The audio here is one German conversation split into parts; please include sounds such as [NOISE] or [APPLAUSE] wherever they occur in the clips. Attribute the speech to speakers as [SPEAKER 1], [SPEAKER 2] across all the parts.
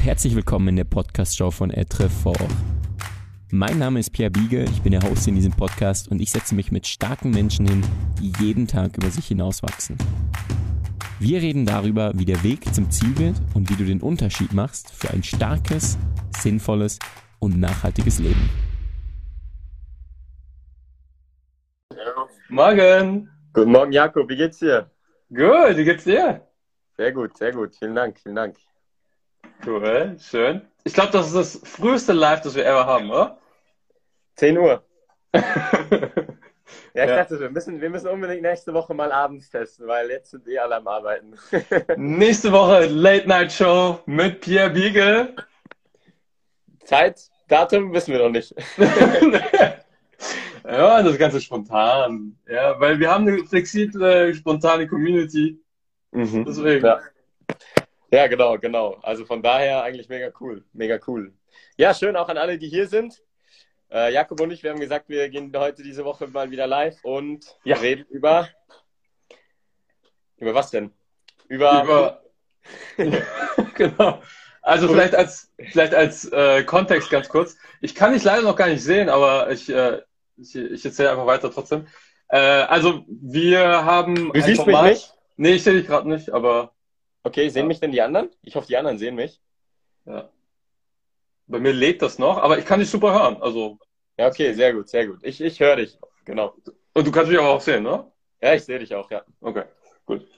[SPEAKER 1] und herzlich willkommen in der Podcast-Show von Etre Fort. Mein Name ist Pierre Biege, ich bin der Host in diesem Podcast und ich setze mich mit starken Menschen hin, die jeden Tag über sich hinauswachsen. Wir reden darüber, wie der Weg zum Ziel wird und wie du den Unterschied machst für ein starkes, sinnvolles und nachhaltiges Leben.
[SPEAKER 2] Morgen.
[SPEAKER 3] Guten Morgen, Jakob. Wie geht's dir?
[SPEAKER 2] Gut, wie geht's dir?
[SPEAKER 3] Sehr gut, sehr gut. Vielen Dank, vielen Dank.
[SPEAKER 2] Cool, schön. Ich glaube, das ist das früheste Live, das wir ever haben, oder?
[SPEAKER 3] 10 Uhr.
[SPEAKER 2] ja, [LAUGHS]
[SPEAKER 3] Ja, ich dachte, wir müssen, wir müssen unbedingt nächste Woche mal abends testen, weil jetzt sind eh alle am Arbeiten. [LAUGHS]
[SPEAKER 2] Nächste Woche Late Night Show mit Pierre Biegel.
[SPEAKER 3] Zeit, Datum wissen wir noch nicht. [LAUGHS]
[SPEAKER 2] ja, das Ganze spontan. Ja, weil wir haben eine flexible, spontane Community.
[SPEAKER 3] Mhm.
[SPEAKER 2] Deswegen.
[SPEAKER 3] Ja. Ja, genau, genau. Also von daher eigentlich mega cool, mega cool. Ja, schön auch an alle, die hier sind. Äh, Jakob und ich, wir haben gesagt, wir gehen heute diese Woche mal wieder live und
[SPEAKER 2] Ja.
[SPEAKER 3] reden über. Über was denn? Über.
[SPEAKER 2] Über. [LAUGHS] genau. Also vielleicht als vielleicht als äh, Kontext ganz kurz. Ich kann dich leider noch gar nicht sehen, aber ich, äh, ich, ich erzähle einfach weiter trotzdem. Äh, also wir haben
[SPEAKER 3] Du siehst mich
[SPEAKER 2] Format-
[SPEAKER 3] nicht?
[SPEAKER 2] Nee, ich sehe dich gerade nicht, aber
[SPEAKER 3] Okay, sehen
[SPEAKER 2] Ja.
[SPEAKER 3] mich denn die anderen? Ich hoffe, die anderen sehen mich.
[SPEAKER 2] ja. Bei mir lädt das noch, aber ich kann dich super hören. Also
[SPEAKER 3] Ja, okay, sehr gut, sehr gut. Ich, ich höre dich. Genau.
[SPEAKER 2] und du kannst mich aber auch sehen, ne?
[SPEAKER 3] Ja, ich sehe dich auch, ja.
[SPEAKER 2] Okay, gut.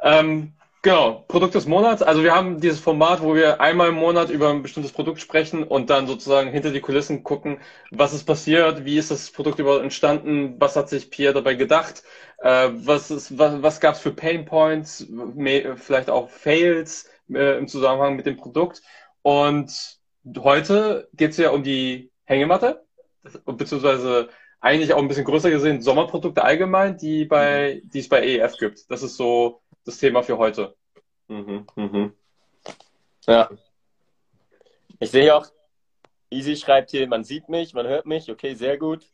[SPEAKER 2] Ähm, genau, Produkt des Monats. Also wir haben dieses Format, wo wir einmal im Monat über ein bestimmtes Produkt sprechen und dann sozusagen hinter die Kulissen gucken, was ist passiert, wie ist das Produkt überhaupt entstanden, was hat sich Pierre dabei gedacht, äh, was ist, was, was gab es für Pain Points, vielleicht auch Fails äh, im Zusammenhang mit dem Produkt. Und heute geht es ja um die Hängematte, beziehungsweise eigentlich auch ein bisschen größer gesehen Sommerprodukte allgemein, die bei, die es bei EF gibt. Das ist so das Thema für heute.
[SPEAKER 3] Mhm, mhm. Ja. Ich sehe auch, Easy schreibt hier, man sieht mich, man hört mich, okay, sehr gut.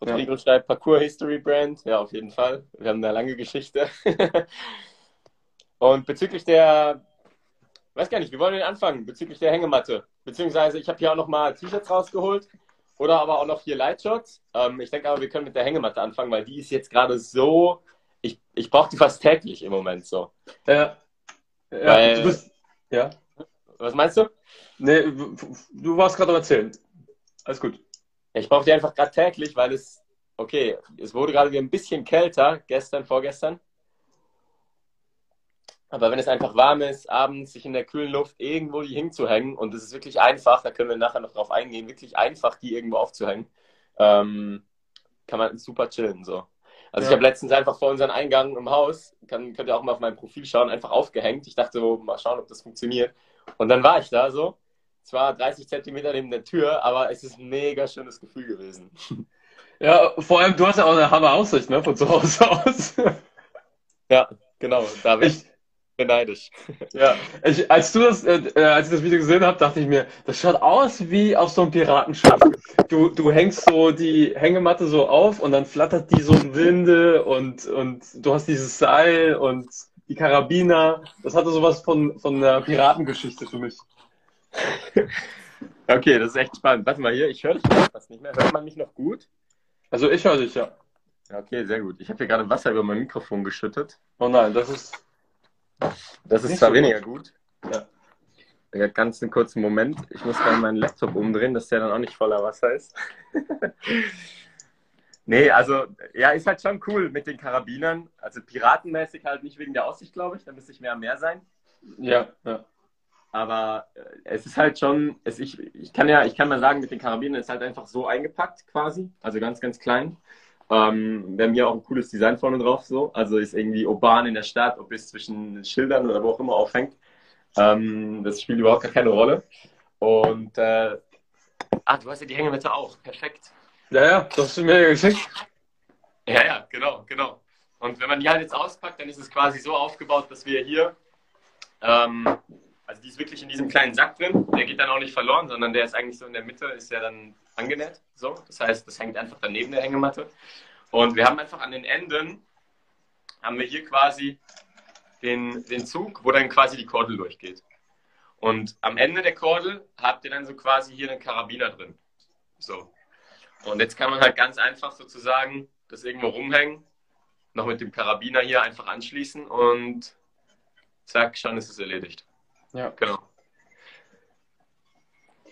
[SPEAKER 3] Rodrigo schreibt Parkour History Brand, ja, auf jeden Fall. Wir haben eine lange Geschichte. [LAUGHS] Und bezüglich der, weiß gar nicht, wir wollen den anfangen, bezüglich der Hängematte. Beziehungsweise, ich habe hier auch nochmal T-Shirts rausgeholt oder aber auch noch hier Lightshots. Ähm, ich denke aber, wir können mit der Hängematte anfangen, weil die ist jetzt gerade so, ich, ich brauche die fast täglich im Moment so.
[SPEAKER 2] Ja. Ja,
[SPEAKER 3] Weil-
[SPEAKER 2] du bist, ja.
[SPEAKER 3] Was meinst du?
[SPEAKER 2] Nee, du warst gerade am Erzählen. Alles gut.
[SPEAKER 3] Ich brauche die einfach gerade täglich, weil es, okay, es wurde gerade wieder ein bisschen kälter, gestern, vorgestern. Aber wenn es einfach warm ist, abends sich in der kühlen Luft irgendwo die hinzuhängen und es ist wirklich einfach, da können wir nachher noch drauf eingehen, wirklich einfach die irgendwo aufzuhängen, ähm, kann man super chillen so. Also
[SPEAKER 2] Ja.
[SPEAKER 3] ich habe letztens einfach vor unserem Eingang im Haus, kann, könnt ihr auch mal auf meinem Profil schauen, einfach aufgehängt. Ich dachte so, mal schauen, ob das funktioniert. Und dann war ich da so, zwar 30 Zentimeter neben der Tür, aber es ist ein mega schönes Gefühl gewesen. [LAUGHS]
[SPEAKER 2] Ja, vor allem, du hast ja auch eine Hammer Aussicht, ne, von zu Hause aus.
[SPEAKER 3] Ja, genau, da bin
[SPEAKER 2] Ich,
[SPEAKER 3] ich beneidisch.
[SPEAKER 2] ja, ich, als du das, äh, äh, als ich das Video gesehen habe, dachte ich mir, das schaut aus wie auf so einem Piratenschiff. Du, du hängst so die Hängematte so auf und dann flattert die so im Winde und, und du hast dieses Seil und die Karabiner. Das hatte sowas von, von einer Piratengeschichte für mich. [LAUGHS]
[SPEAKER 3] Okay, das ist echt spannend. Warte mal hier, ich höre dich fast nicht mehr. Hört man mich noch gut?
[SPEAKER 2] Also ich höre dich. Ja,
[SPEAKER 3] okay, sehr gut. Ich habe hier gerade Wasser über mein Mikrofon geschüttet.
[SPEAKER 2] Oh nein, das ist,
[SPEAKER 3] Das ist
[SPEAKER 2] Nicht
[SPEAKER 3] zwar
[SPEAKER 2] so
[SPEAKER 3] weniger gut.
[SPEAKER 2] Ja.
[SPEAKER 3] Ja, ganz einen kurzen Moment. Ich muss gerade meinen Laptop umdrehen, dass der dann auch nicht voller Wasser ist. [LAUGHS] nee, also, ja, ist halt schon cool mit den Karabinern. Also piratenmäßig halt nicht wegen der Aussicht, glaube ich. Da müsste ich mehr am Meer sein.
[SPEAKER 2] ja, ja.
[SPEAKER 3] Aber äh, es ist halt schon, es, ich, ich kann ja, ich kann mal sagen, mit den Karabinern ist halt einfach so eingepackt quasi. Also ganz, ganz klein. Ähm, wir haben hier auch ein cooles Design vorne drauf, so. Also ist irgendwie urban in der Stadt, ob es zwischen Schildern oder wo auch immer aufhängt. Ähm, das spielt überhaupt gar keine Rolle. Und, äh, ah, du hast ja die Hängematte auch. Perfekt.
[SPEAKER 2] Ja, ja, das ist mir geschickt.
[SPEAKER 3] Ja, ja, genau, genau. Und wenn man die halt jetzt auspackt, dann ist es quasi so aufgebaut, dass wir hier, ähm, also die ist wirklich in diesem kleinen Sack drin, der geht dann auch nicht verloren, sondern der ist eigentlich so in der Mitte, ist der dann angenäht. So, das heißt, das hängt einfach daneben der Hängematte. Und wir haben einfach an den Enden, haben wir hier quasi den, den Zug, wo dann quasi die Kordel durchgeht. Und am Ende der Kordel habt ihr dann so quasi hier einen Karabiner drin. So. Und jetzt kann man halt ganz einfach sozusagen das irgendwo rumhängen, noch mit dem Karabiner hier einfach anschließen und zack, schon ist es erledigt.
[SPEAKER 2] Ja.
[SPEAKER 3] Genau.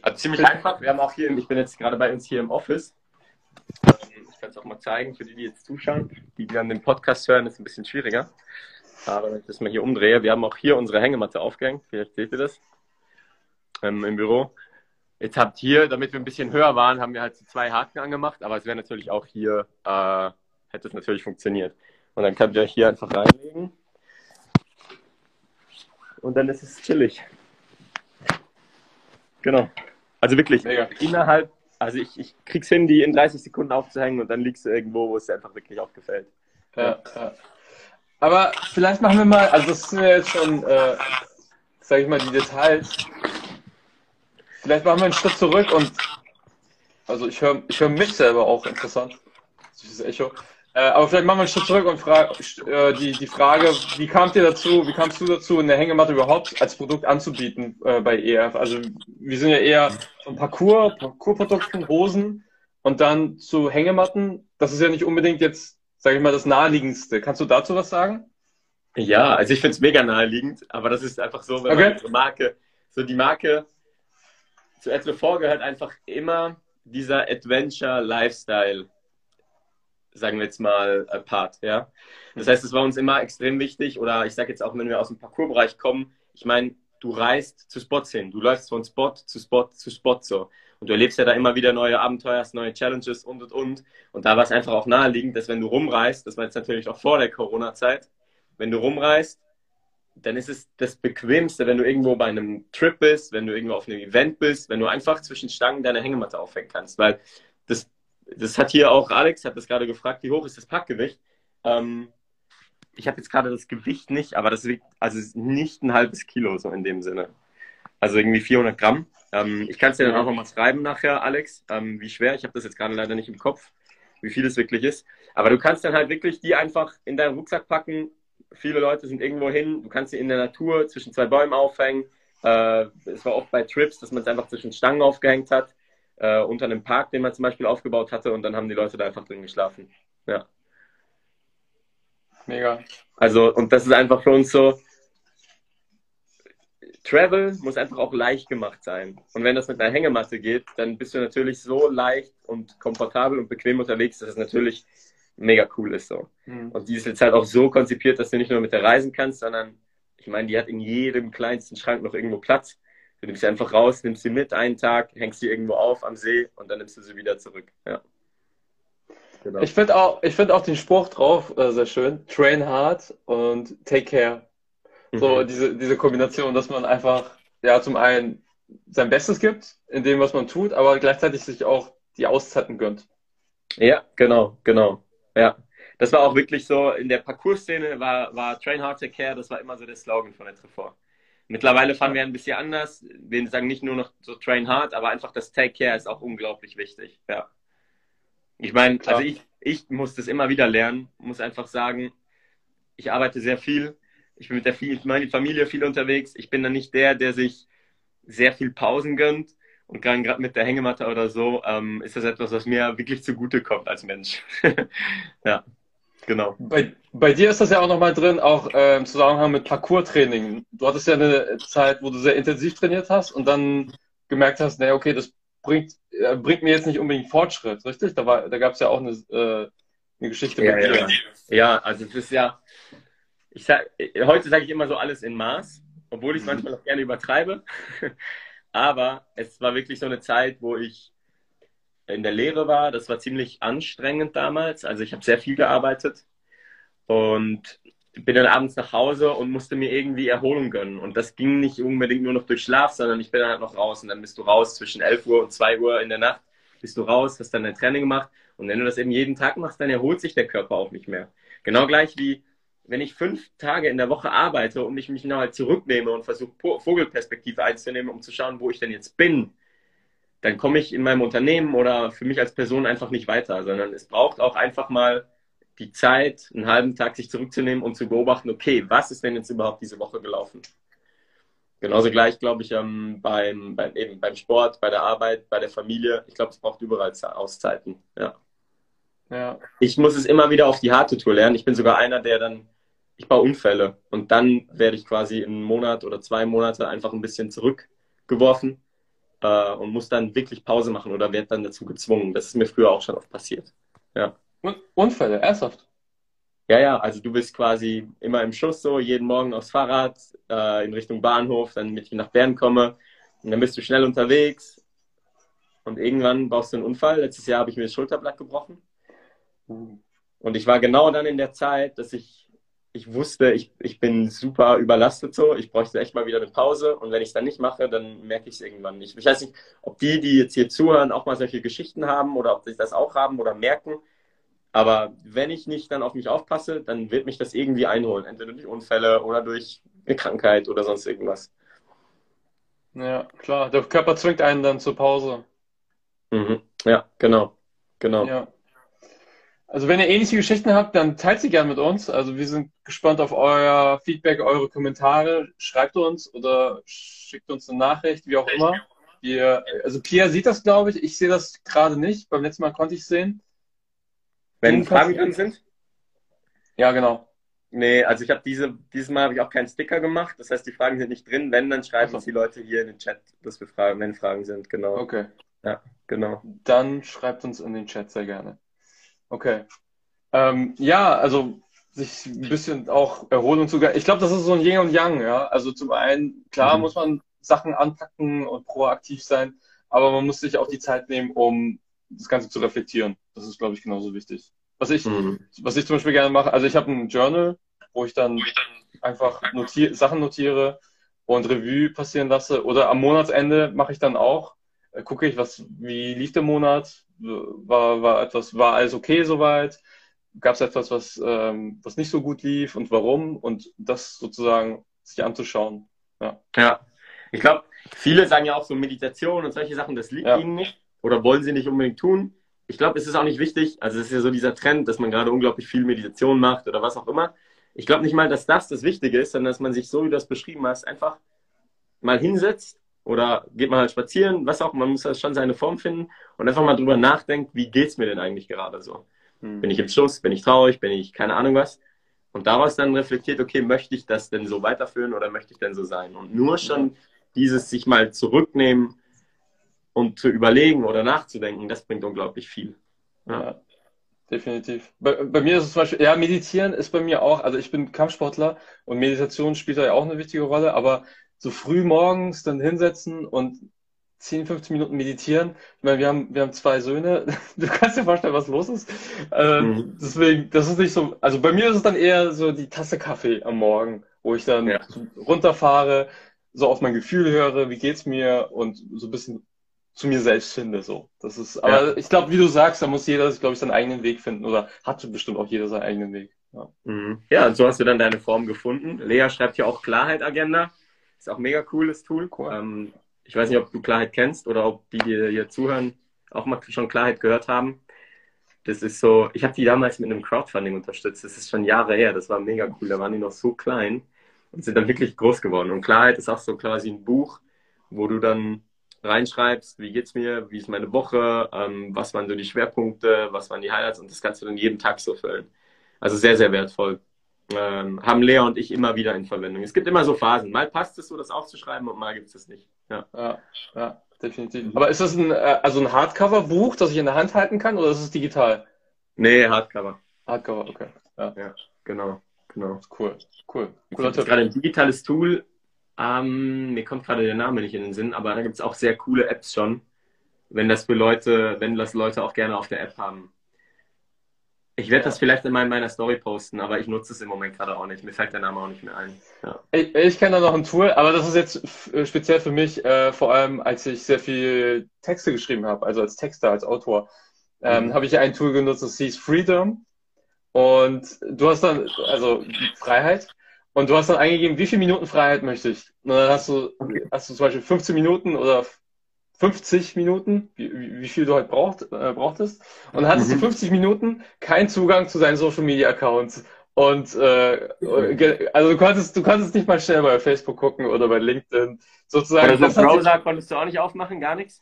[SPEAKER 3] Also ziemlich einfach. Wir haben auch hier, ich bin jetzt gerade bei uns hier im Office. Ähm, ich kann es auch mal zeigen für die, die jetzt zuschauen. Die, die dann den Podcast hören, ist ein bisschen schwieriger. Aber wenn ich das mal hier umdrehe, wir haben auch hier unsere Hängematte aufgehängt. Vielleicht seht ihr das ähm, im Büro. Jetzt habt hier, damit wir ein bisschen höher waren, haben wir halt zwei Haken angemacht, aber es wäre natürlich auch hier, äh, hätte es natürlich funktioniert. Und dann könnt ihr euch hier einfach reinlegen. Und dann ist es chillig. Genau. Also wirklich,
[SPEAKER 2] Mega.
[SPEAKER 3] innerhalb, also ich, ich krieg's hin, die in 30 Sekunden aufzuhängen und dann liegst du irgendwo, wo es dir einfach wirklich auch gefällt.
[SPEAKER 2] Ja, ja. Aber vielleicht machen wir mal, also das sind ja jetzt schon, äh, sag ich mal, die Details. Vielleicht machen wir einen Schritt zurück und, also ich höre ich hör mich selber auch interessant, dieses Echo. Äh, aber vielleicht machen wir einen Schritt zurück und fra äh, die, die Frage, wie kamt ihr dazu, wie kamst du dazu, eine Hängematte überhaupt als Produkt anzubieten äh, bei EF? Also wir sind ja eher von Parcours, Parcours-Produkten, Hosen und dann zu Hängematten. Das ist ja nicht unbedingt jetzt, sage ich mal, das naheliegendste. Kannst du dazu was sagen?
[SPEAKER 3] Ja, also ich finde es mega naheliegend, aber das ist einfach so, wenn
[SPEAKER 2] Okay.
[SPEAKER 3] man unsere Marke, so die Marke zu Etrefort gehört einfach immer dieser Adventure-Lifestyle, sagen wir jetzt mal, äh, Part, ja. Das heißt, es war uns immer extrem wichtig, oder ich sage jetzt auch, wenn wir aus dem Parcoursbereich kommen, ich meine, du reist zu Spots hin, du läufst von Spot zu Spot zu Spot so. Und du erlebst ja da immer wieder neue Abenteuer, neue Challenges und und und. Und da war es einfach auch naheliegend, dass wenn du rumreist, das war jetzt natürlich auch vor der Corona-Zeit, wenn du rumreist, dann ist es das Bequemste, wenn du irgendwo bei einem Trip bist, wenn du irgendwo auf einem Event bist, wenn du einfach zwischen Stangen deine Hängematte aufhängen kannst. Weil das, das hat hier auch Alex, hat das gerade gefragt, wie hoch ist das Packgewicht? Ähm, ich habe jetzt gerade das Gewicht nicht, aber das wiegt also nicht ein halbes Kilo so in dem Sinne. Also irgendwie 400 Gramm. Ähm, ich kann es dir dann auch nochmal schreiben nachher, Alex, ähm, wie schwer. Ich habe das jetzt gerade leider nicht im Kopf, wie viel es wirklich ist. Aber du kannst dann halt wirklich die einfach in deinen Rucksack packen. Viele Leute sind irgendwo hin. Du kannst sie in der Natur zwischen zwei Bäumen aufhängen. Äh, es war oft bei Trips, dass man es einfach zwischen Stangen aufgehängt hat. Äh, unter einem Park, den man zum Beispiel aufgebaut hatte. Und dann haben die Leute da einfach drin geschlafen. Ja.
[SPEAKER 2] Mega.
[SPEAKER 3] Also, und das ist einfach für uns so, Travel muss einfach auch leicht gemacht sein. Und wenn das mit einer Hängematte geht, dann bist du natürlich so leicht und komfortabel und bequem unterwegs, dass es natürlich mega cool ist so.
[SPEAKER 2] Hm.
[SPEAKER 3] Und die ist jetzt halt auch so konzipiert, dass du nicht nur mit der reisen kannst, sondern ich meine, die hat in jedem kleinsten Schrank noch irgendwo Platz. Du nimmst sie einfach raus, nimmst sie mit einen Tag, hängst sie irgendwo auf am See und dann nimmst du sie wieder zurück. Ja. Genau.
[SPEAKER 2] Ich finde auch, ich finde auch den Spruch drauf äh, sehr schön. Train hard und take care. So
[SPEAKER 3] Mhm.
[SPEAKER 2] diese, diese Kombination, dass man einfach, ja, zum einen sein Bestes gibt in dem, was man tut, aber gleichzeitig sich auch die Auszeiten gönnt.
[SPEAKER 3] Ja, genau, genau. Ja. Das war auch wirklich so, in der Parcours-Szene war, war Train Hard, Take Care, das war immer so der Slogan von der Trefort. Mittlerweile fahren wir ein bisschen anders. Wir sagen nicht nur noch so Train Hard, aber einfach das Take Care ist auch unglaublich wichtig. Ja. Ich meine, also ich, ich muss das immer wieder lernen, muss einfach sagen, ich arbeite sehr viel. Ich bin mit der viel, meine Familie viel unterwegs. Ich bin dann nicht der, der sich sehr viel Pausen gönnt. Und gerade mit der Hängematte oder so ähm, ist das etwas, was mir wirklich zugute kommt als Mensch. [LAUGHS] ja, genau.
[SPEAKER 2] Bei, bei dir ist das ja auch nochmal drin, auch äh, im Zusammenhang mit Parcours-Training. Du hattest ja eine Zeit, wo du sehr intensiv trainiert hast und dann gemerkt hast, naja, okay, das bringt, äh, bringt mir jetzt nicht unbedingt Fortschritt, richtig? Da, war, da gab es ja auch eine, äh, eine Geschichte
[SPEAKER 3] Ja,
[SPEAKER 2] mit dir.
[SPEAKER 3] ja. ja, also es ist ja, ich sag, heute sage ich immer so alles in Maß, obwohl ich es
[SPEAKER 2] Mhm.
[SPEAKER 3] manchmal auch gerne übertreibe. [LAUGHS] Aber es war wirklich so eine Zeit, wo ich in der Lehre war. Das war ziemlich anstrengend damals. Also ich habe sehr viel gearbeitet und bin dann abends nach Hause und musste mir irgendwie Erholung gönnen. Und das ging nicht unbedingt nur noch durch Schlaf, sondern ich bin dann halt noch raus. Und dann bist du raus zwischen 11 Uhr und 2 Uhr in der Nacht. Bist du raus, hast dann dein Training gemacht. Und wenn du das eben jeden Tag machst, dann erholt sich der Körper auch nicht mehr. Genau gleich wie wenn ich fünf Tage in der Woche arbeite und ich mich noch halt zurücknehme und versuche, Vogelperspektive einzunehmen, um zu schauen, wo ich denn jetzt bin, dann komme ich in meinem Unternehmen oder für mich als Person einfach nicht weiter, sondern es braucht auch einfach mal die Zeit, einen halben Tag sich zurückzunehmen und zu beobachten, okay, was ist denn jetzt überhaupt diese Woche gelaufen? Genauso gleich, glaube ich, ähm, beim, beim, eben beim Sport, bei der Arbeit, bei der Familie. Ich glaube, es braucht überall Auszeiten. Ja. ja. Ich muss es immer wieder auf die harte Tour lernen. Ich bin sogar einer, der dann, ich baue Unfälle und dann werde ich quasi einen Monat oder zwei Monate einfach ein bisschen zurückgeworfen äh, und muss dann wirklich Pause machen oder werde dann dazu gezwungen. Das ist mir früher auch schon oft passiert. Ja.
[SPEAKER 2] Unfälle, ernsthaft?
[SPEAKER 3] Ja, ja, also du bist quasi immer im Schuss so, jeden Morgen aufs Fahrrad äh, in Richtung Bahnhof, dann mit ich nach Bern komme und dann bist du schnell unterwegs und irgendwann baust du einen Unfall. Letztes Jahr habe ich mir das Schulterblatt gebrochen und ich war genau dann in der Zeit, dass ich, ich wusste, ich, ich bin super überlastet so, ich bräuchte echt mal wieder eine Pause und wenn ich es dann nicht mache, dann merke ich es irgendwann nicht. Ich weiß nicht, ob die, die jetzt hier zuhören, auch mal solche Geschichten haben oder ob sie das auch haben oder merken aber wenn ich nicht dann auf mich aufpasse, dann wird mich das irgendwie einholen. Entweder durch Unfälle oder durch eine Krankheit oder sonst irgendwas.
[SPEAKER 2] Ja, klar. Der Körper zwingt einen dann zur Pause.
[SPEAKER 3] Mhm. Ja, genau. Genau.
[SPEAKER 2] Ja. Also wenn ihr ähnliche Geschichten habt, dann teilt sie gerne mit uns. Also wir sind gespannt auf euer Feedback, eure Kommentare. Schreibt uns oder schickt uns eine Nachricht, wie auch immer. Wir, also Pia sieht das, glaube ich. Ich sehe das gerade nicht. Beim letzten Mal konnte ich es sehen.
[SPEAKER 3] Wenn Fragen drin sind?
[SPEAKER 2] Ja, genau.
[SPEAKER 3] Nee, also ich habe diese, dieses Mal habe ich auch keinen Sticker gemacht. Das heißt, die Fragen sind nicht drin. Wenn, dann schreiben uns die Leute hier in den Chat, dass wir fragen, wenn Fragen sind, genau.
[SPEAKER 2] Okay.
[SPEAKER 3] Ja, genau.
[SPEAKER 2] Dann schreibt uns in den Chat sehr gerne. Okay. Ähm, ja, also sich ein bisschen auch erholen und sogar. Ich glaube, das ist so ein Yin und Yang, ja. Also zum einen, klar mhm. muss man Sachen anpacken und proaktiv sein, aber man muss sich auch die Zeit nehmen, um das Ganze zu reflektieren. Das ist, glaube ich, genauso wichtig. Was ich, mhm. was ich zum Beispiel gerne mache, also ich habe ein Journal, wo ich dann einfach notier Sachen notiere und Revue passieren lasse. Oder am Monatsende mache ich dann auch, äh, gucke ich, was, wie lief der Monat, war, war etwas, war alles okay soweit, gab es etwas, was, ähm, was nicht so gut lief und warum und das sozusagen sich anzuschauen. Ja.
[SPEAKER 3] ja. Ich glaube, viele sagen ja auch so Meditation und solche Sachen, das liegt ja. ihnen nicht oder wollen sie nicht unbedingt tun. Ich glaube, es ist auch nicht wichtig. Also es ist ja so dieser Trend, dass man gerade unglaublich viel Meditation macht oder was auch immer. Ich glaube nicht mal, dass das das Wichtige ist, sondern dass man sich so, wie du das beschrieben hast, einfach mal hinsetzt oder geht mal halt spazieren, was auch. Man muss halt schon seine Form finden und einfach mal drüber nachdenkt, wie geht's mir denn eigentlich gerade so? Hm. Bin ich im Schuss? Bin ich traurig? Bin ich keine Ahnung was? Und daraus dann reflektiert, okay, möchte ich das denn so weiterführen oder möchte ich denn so sein? Und nur schon dieses sich mal zurücknehmen und zu überlegen oder nachzudenken, das bringt unglaublich viel.
[SPEAKER 2] Ja. ja definitiv. Bei, bei, mir ist es zum Beispiel, ja, meditieren ist bei mir auch, also ich bin Kampfsportler und Meditation spielt da ja auch eine wichtige Rolle, aber so früh morgens dann hinsetzen und 10, 15 Minuten meditieren. Ich meine, wir haben, wir haben zwei Söhne. [LAUGHS] Du kannst dir vorstellen, was los ist. Äh, mhm. Deswegen, das ist nicht so, also bei mir ist es dann eher so die Tasse Kaffee am Morgen, wo ich dann ja. runterfahre, so auf mein Gefühl höre, wie geht's mir und so ein bisschen zu mir selbst finde. So. Das ist, aber ja. ich glaube, wie du sagst, da muss jeder, glaube ich, seinen eigenen Weg finden oder hat bestimmt auch jeder seinen eigenen Weg.
[SPEAKER 3] Ja. Mhm. ja, so hast du dann deine Form gefunden. Lea schreibt ja auch Klarheit-Agenda. Ist auch ein mega cooles Tool. Cool. Ähm, ich weiß nicht, ob du Klarheit kennst oder ob die, die hier zuhören, auch mal schon Klarheit gehört haben. Das ist so, ich habe die damals mit einem Crowdfunding unterstützt. Das ist schon Jahre her. Das war mega cool. Da waren die noch so klein und sind dann wirklich groß geworden. Und Klarheit ist auch so quasi ein Buch, wo du dann reinschreibst, wie geht's mir, wie ist meine Woche, ähm, was waren so die Schwerpunkte, was waren die Highlights und das kannst du dann jeden Tag so füllen. Also sehr, sehr wertvoll. Ähm, haben Lea und ich immer wieder in Verwendung. Es gibt immer so Phasen. Mal passt es so, das aufzuschreiben und mal gibt es es nicht.
[SPEAKER 2] Ja. ja, ja, definitiv. Aber ist das ein, äh, also ein Hardcover-Buch, das ich in der Hand halten kann oder ist es digital?
[SPEAKER 3] Nee, Hardcover.
[SPEAKER 2] Hardcover, okay.
[SPEAKER 3] Ja, ja genau. Genau.
[SPEAKER 2] Cool, cool.
[SPEAKER 3] Cooler Tipp. gerade ein digitales Tool, ähm, mir kommt gerade der Name nicht in den Sinn, aber da gibt es auch sehr coole Apps schon, wenn das für Leute, wenn das Leute auch gerne auf der App haben. Ich werde ja. das vielleicht in meiner Story posten, aber ich nutze es im Moment gerade auch nicht. Mir fällt der Name auch nicht mehr ein.
[SPEAKER 2] Ja. Ich, ich kenne da noch ein Tool, aber das ist jetzt äh, speziell für mich, äh, vor allem als ich sehr viel Texte geschrieben habe, also als Texter, als Autor, ähm, mhm. habe ich ein Tool genutzt, das hieß Freedom. Und du hast dann, also Freiheit. Und du hast dann eingegeben, wie viele Minuten Freiheit möchte ich? Und dann hast du, hast du zum Beispiel 15 Minuten oder 50 Minuten, wie, wie viel du halt braucht, äh, brauchtest. Und dann hattest mhm. du 50 Minuten keinen Zugang zu deinen Social Media Accounts Und äh, also du konntest, du konntest nicht mal schnell bei Facebook gucken oder bei LinkedIn. Sozusagen.
[SPEAKER 3] Oder so Browser konntest du auch nicht aufmachen, gar nichts?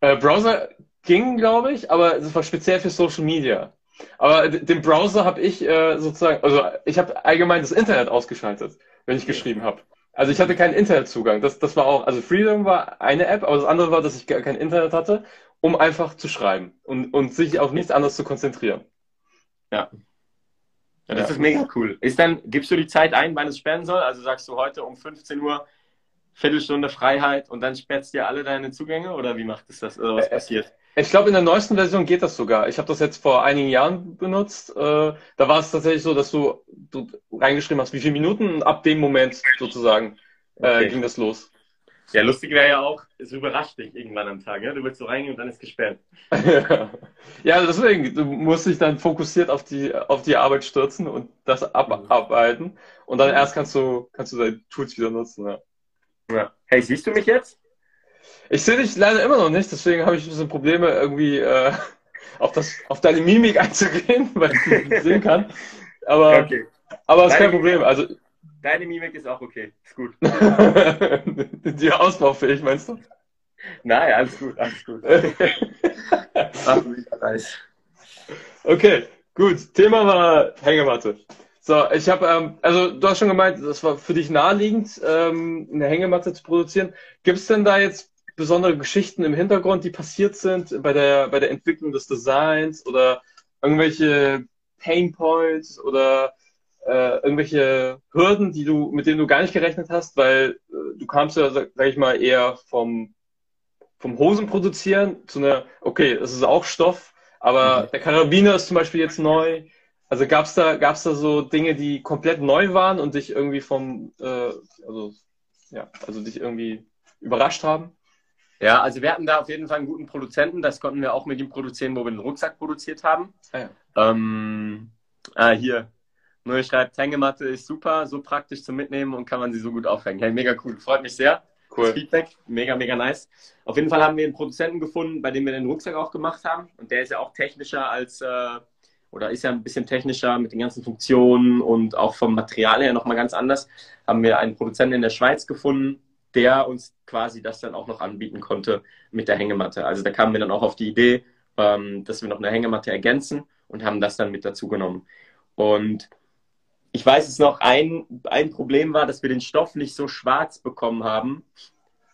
[SPEAKER 2] Äh, Browser ging, glaube ich, aber es war speziell für Social Media. Aber den Browser habe ich äh, sozusagen, also ich habe allgemein das Internet ausgeschaltet, wenn ich geschrieben habe. Also ich hatte keinen Internetzugang. Das, das war auch, also Freedom war eine App, aber das andere war, dass ich kein Internet hatte, um einfach zu schreiben und, und sich auf nichts anderes zu konzentrieren.
[SPEAKER 3] Ja. ja das ja. ist mega cool. Ist dann, gibst du die Zeit ein, wann es sperren soll? Also sagst du heute um 15 Uhr Viertelstunde Freiheit und dann sperrst dir alle deine Zugänge oder wie macht es das? Oder was äh, passiert?
[SPEAKER 2] Ich glaube, in der neuesten Version geht das sogar. Ich habe das jetzt vor einigen Jahren benutzt. Äh, da war es tatsächlich so, dass du, du reingeschrieben hast, wie viele Minuten und ab dem Moment sozusagen äh, okay. ging das los.
[SPEAKER 3] Ja, lustig wäre ja auch, es überrascht dich irgendwann am Tag. Ja? Du willst so reingehen und dann ist gesperrt. [LAUGHS]
[SPEAKER 2] ja, deswegen, du musst dich dann fokussiert auf die, auf die Arbeit stürzen und das abarbeiten. Und dann erst kannst du, kannst du deine Tools wieder nutzen. Ja.
[SPEAKER 3] Ja. Hey, siehst du mich jetzt?
[SPEAKER 2] Ich sehe dich leider immer noch nicht, deswegen habe ich ein bisschen Probleme, irgendwie äh, auf, das, auf deine Mimik einzugehen, [LAUGHS] weil ich dich nicht sehen kann. Aber, okay. aber ist kein Problem. Also,
[SPEAKER 3] deine Mimik ist auch okay. Ist gut. [LAUGHS]
[SPEAKER 2] Die ausbaufähig, meinst du?
[SPEAKER 3] Nein, alles gut, alles gut. [LAUGHS]
[SPEAKER 2] Ach, nice. Okay, gut. Thema war Hängematte. So, ich habe, ähm, also du hast schon gemeint, das war für dich naheliegend, ähm, eine Hängematte zu produzieren. Gibt es denn da jetzt besondere Geschichten im Hintergrund, die passiert sind bei der, bei der Entwicklung des Designs oder irgendwelche Pain Points oder äh, irgendwelche Hürden, die du, mit denen du gar nicht gerechnet hast, weil äh, du kamst ja, sag, sag ich mal, eher vom, vom Hosen produzieren zu einer, okay, es ist auch Stoff, aber mhm. der Karabiner ist zum Beispiel jetzt neu also gab es da, gab's da so Dinge, die komplett neu waren und dich irgendwie vom, äh, also ja, also dich irgendwie überrascht haben?
[SPEAKER 3] Ja, also wir hatten da auf jeden Fall einen guten Produzenten. Das konnten wir auch mit ihm produzieren, wo wir den Rucksack produziert haben. Ah, ja. ähm, ah, hier. Nur schreibt, Hängematte ist super, so praktisch zum Mitnehmen und kann man sie so gut aufhängen. Hey, mega cool. Freut mich sehr. Cool. Das Feedback, mega, mega nice. Auf jeden Fall haben wir einen Produzenten gefunden, bei dem wir den Rucksack auch gemacht haben. Und der ist ja auch technischer als äh, oder ist ja ein bisschen technischer mit den ganzen Funktionen und auch vom Material her nochmal ganz anders, haben wir einen Produzenten in der Schweiz gefunden, der uns quasi das dann auch noch anbieten konnte mit der Hängematte. Also da kamen wir dann auch auf die Idee, ähm, dass wir noch eine Hängematte ergänzen und haben das dann mit dazu genommen. Und ich weiß es noch, ein, ein Problem war, dass wir den Stoff nicht so schwarz bekommen haben,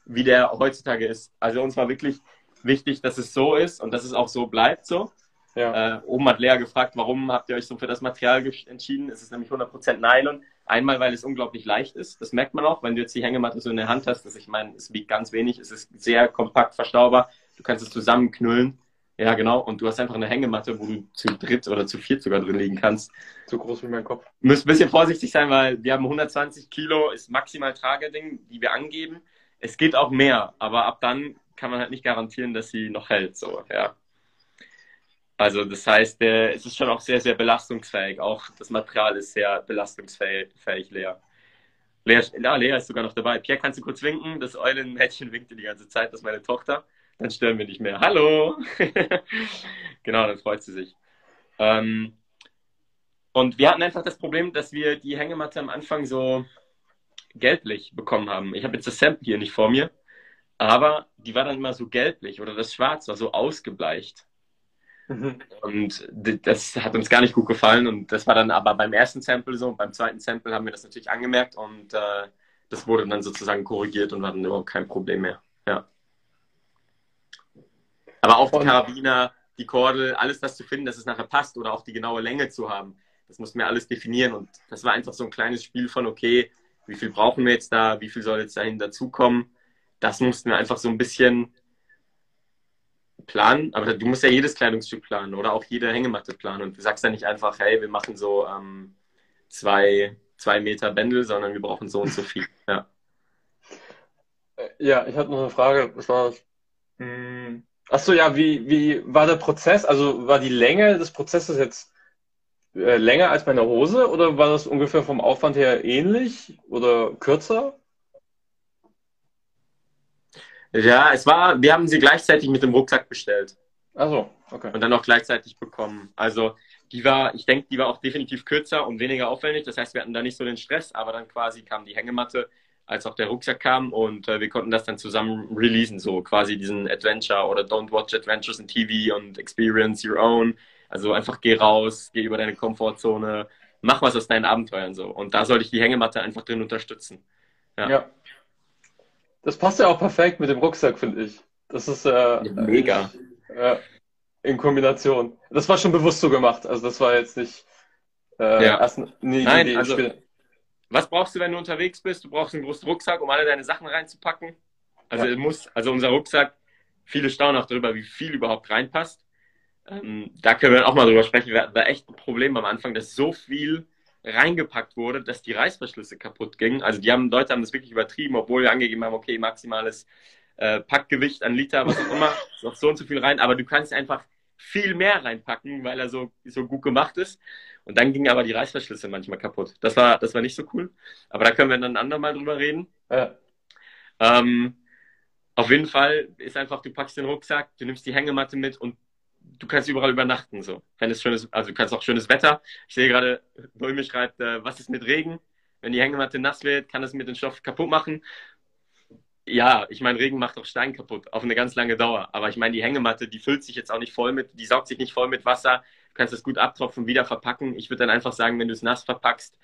[SPEAKER 3] wie der heutzutage ist. Also uns war wirklich wichtig, dass es so ist und dass es auch so bleibt so. Ja. Äh, oben hat Lea gefragt, warum habt ihr euch so für das Material entschieden? Es ist nämlich 100% Nylon. Einmal, weil es unglaublich leicht ist. Das merkt man auch, wenn du jetzt die Hängematte so in der Hand hast. Dass ich meine, es wiegt ganz wenig. Es ist sehr kompakt verstaubar. Du kannst es zusammenknüllen. Ja, genau. Und du hast einfach eine Hängematte, wo du zu dritt oder zu viert sogar drin liegen kannst.
[SPEAKER 2] Zu groß wie mein Kopf.
[SPEAKER 3] Du musst ein bisschen vorsichtig sein, weil wir haben 120 Kilo, ist maximal Trageding, die wir angeben. Es geht auch mehr, aber ab dann kann man halt nicht garantieren, dass sie noch hält. So, ja. Also das heißt, äh, es ist schon auch sehr, sehr belastungsfähig. Auch das Material ist sehr belastungsfähig, Lea. Lea, ja, Lea ist sogar noch dabei. Pierre, kannst du kurz winken? Das Eulenmädchen winkte die ganze Zeit, das ist meine Tochter. Dann stören wir nicht mehr. Hallo! [LAUGHS] genau, dann freut sie sich. Ähm, und wir hatten einfach das Problem, dass wir die Hängematte am Anfang so gelblich bekommen haben. Ich habe jetzt das Sample hier nicht vor mir, aber die war dann immer so gelblich oder das Schwarz war so ausgebleicht. Mhm. Und das hat uns gar nicht gut gefallen. Und das war dann aber beim ersten Sample so. Und beim zweiten Sample haben wir das natürlich angemerkt und äh, das wurde dann sozusagen korrigiert und war dann überhaupt kein Problem mehr. Ja. Aber auch die Karabiner, die Kordel, alles das zu finden, dass es nachher passt oder auch die genaue Länge zu haben, das mussten wir alles definieren. Und das war einfach so ein kleines Spiel von, okay, wie viel brauchen wir jetzt da, wie viel soll jetzt dahin dazukommen. Das mussten wir einfach so ein bisschen planen, aber du musst ja jedes Kleidungsstück planen oder auch jede Hängematte planen und du sagst ja nicht einfach, hey, wir machen so ähm, zwei, zwei Meter Bändel, sondern wir brauchen so und so viel. [LAUGHS] Ja,
[SPEAKER 2] äh, ja ich hatte noch eine Frage. Was war das? Hm. Achso, ja, wie, wie war der Prozess? Also war die Länge des Prozesses jetzt äh, länger als bei einer Hose oder war das ungefähr vom Aufwand her ähnlich oder kürzer?
[SPEAKER 3] Ja, es war, wir haben sie gleichzeitig mit dem Rucksack bestellt.
[SPEAKER 2] Ach so, okay.
[SPEAKER 3] Und dann auch gleichzeitig bekommen. Also die war, ich denke, die war auch definitiv kürzer und weniger aufwendig. Das heißt, wir hatten da nicht so den Stress, aber dann quasi kam die Hängematte, als auch der Rucksack kam und äh, wir konnten das dann zusammen releasen, so quasi diesen Adventure oder Don't Watch Adventures in TV und Experience Your Own. Also einfach geh raus, geh über deine Komfortzone, mach was aus deinen Abenteuern so. Und da sollte ich die Hängematte einfach drin unterstützen.
[SPEAKER 2] Ja. ja. Das passt ja auch perfekt mit dem Rucksack, finde ich. Das ist äh,
[SPEAKER 3] mega.
[SPEAKER 2] Äh, in Kombination. Das war schon bewusst so gemacht. Also das war jetzt nicht äh,
[SPEAKER 3] ja. erst Idee, Nein, also, was brauchst du, wenn du unterwegs bist? Du brauchst einen großen Rucksack, um alle deine Sachen reinzupacken. Also ja. muss, also unser Rucksack, viele staunen auch darüber, wie viel überhaupt reinpasst. Ähm, da können wir auch mal drüber sprechen. Wir hatten da echt ein Problem am Anfang, dass so viel reingepackt wurde, dass die Reißverschlüsse kaputt gingen. Also die haben, Leute haben das wirklich übertrieben, obwohl wir angegeben haben, okay, maximales äh, Packgewicht an Liter, was auch immer, [LAUGHS] ist noch so und so viel rein, aber du kannst einfach viel mehr reinpacken, weil er so, so gut gemacht ist. Und dann gingen aber die Reißverschlüsse manchmal kaputt. Das war, das war nicht so cool. Aber da können wir dann ein andermal drüber reden. Ja. Ähm, auf jeden Fall ist einfach, du packst den Rucksack, du nimmst die Hängematte mit und du kannst überall übernachten. So. Wenn es schönes, also du kannst auch schönes Wetter. Ich sehe gerade, Bäume schreibt, äh, was ist mit Regen? Wenn die Hängematte nass wird, kann es mit dem Stoff kaputt machen. Ja, ich meine, Regen macht auch Stein kaputt, auf eine ganz lange Dauer. Aber ich meine, die Hängematte, die füllt sich jetzt auch nicht voll mit, die saugt sich nicht voll mit Wasser. Du kannst es gut abtropfen, wieder verpacken. Ich würde dann einfach sagen, wenn du es nass verpackst,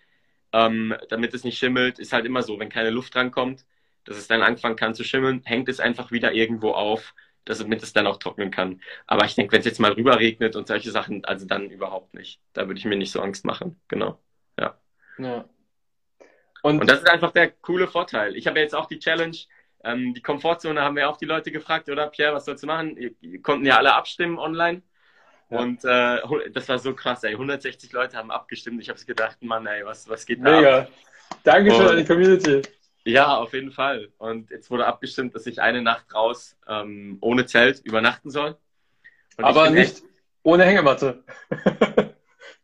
[SPEAKER 3] ähm, damit es nicht schimmelt, ist halt immer so, wenn keine Luft drankommt, dass es dann anfangen kann zu schimmeln, hängt es einfach wieder irgendwo auf, damit es dann auch trocknen kann. Aber ich denke, wenn es jetzt mal rüber regnet und solche Sachen, also dann überhaupt nicht. Da würde ich mir nicht so Angst machen. Genau. Ja. ja. Und, und das ist einfach der coole Vorteil. Ich habe jetzt auch die Challenge, ähm, die Komfortzone haben wir auch die Leute gefragt, oder Pierre, was sollst du machen? Ihr, ihr konnten ja alle abstimmen online. Ja. Und äh, das war so krass, ey. 160 Leute haben abgestimmt. Ich habe gedacht, Mann, ey, was, was geht da?
[SPEAKER 2] Mega. Dankeschön und, an die Community.
[SPEAKER 3] Ja, auf jeden Fall. Und jetzt wurde abgestimmt, dass ich eine Nacht raus ähm, ohne Zelt übernachten soll.
[SPEAKER 2] Und Aber nicht echt... ohne Hängematte.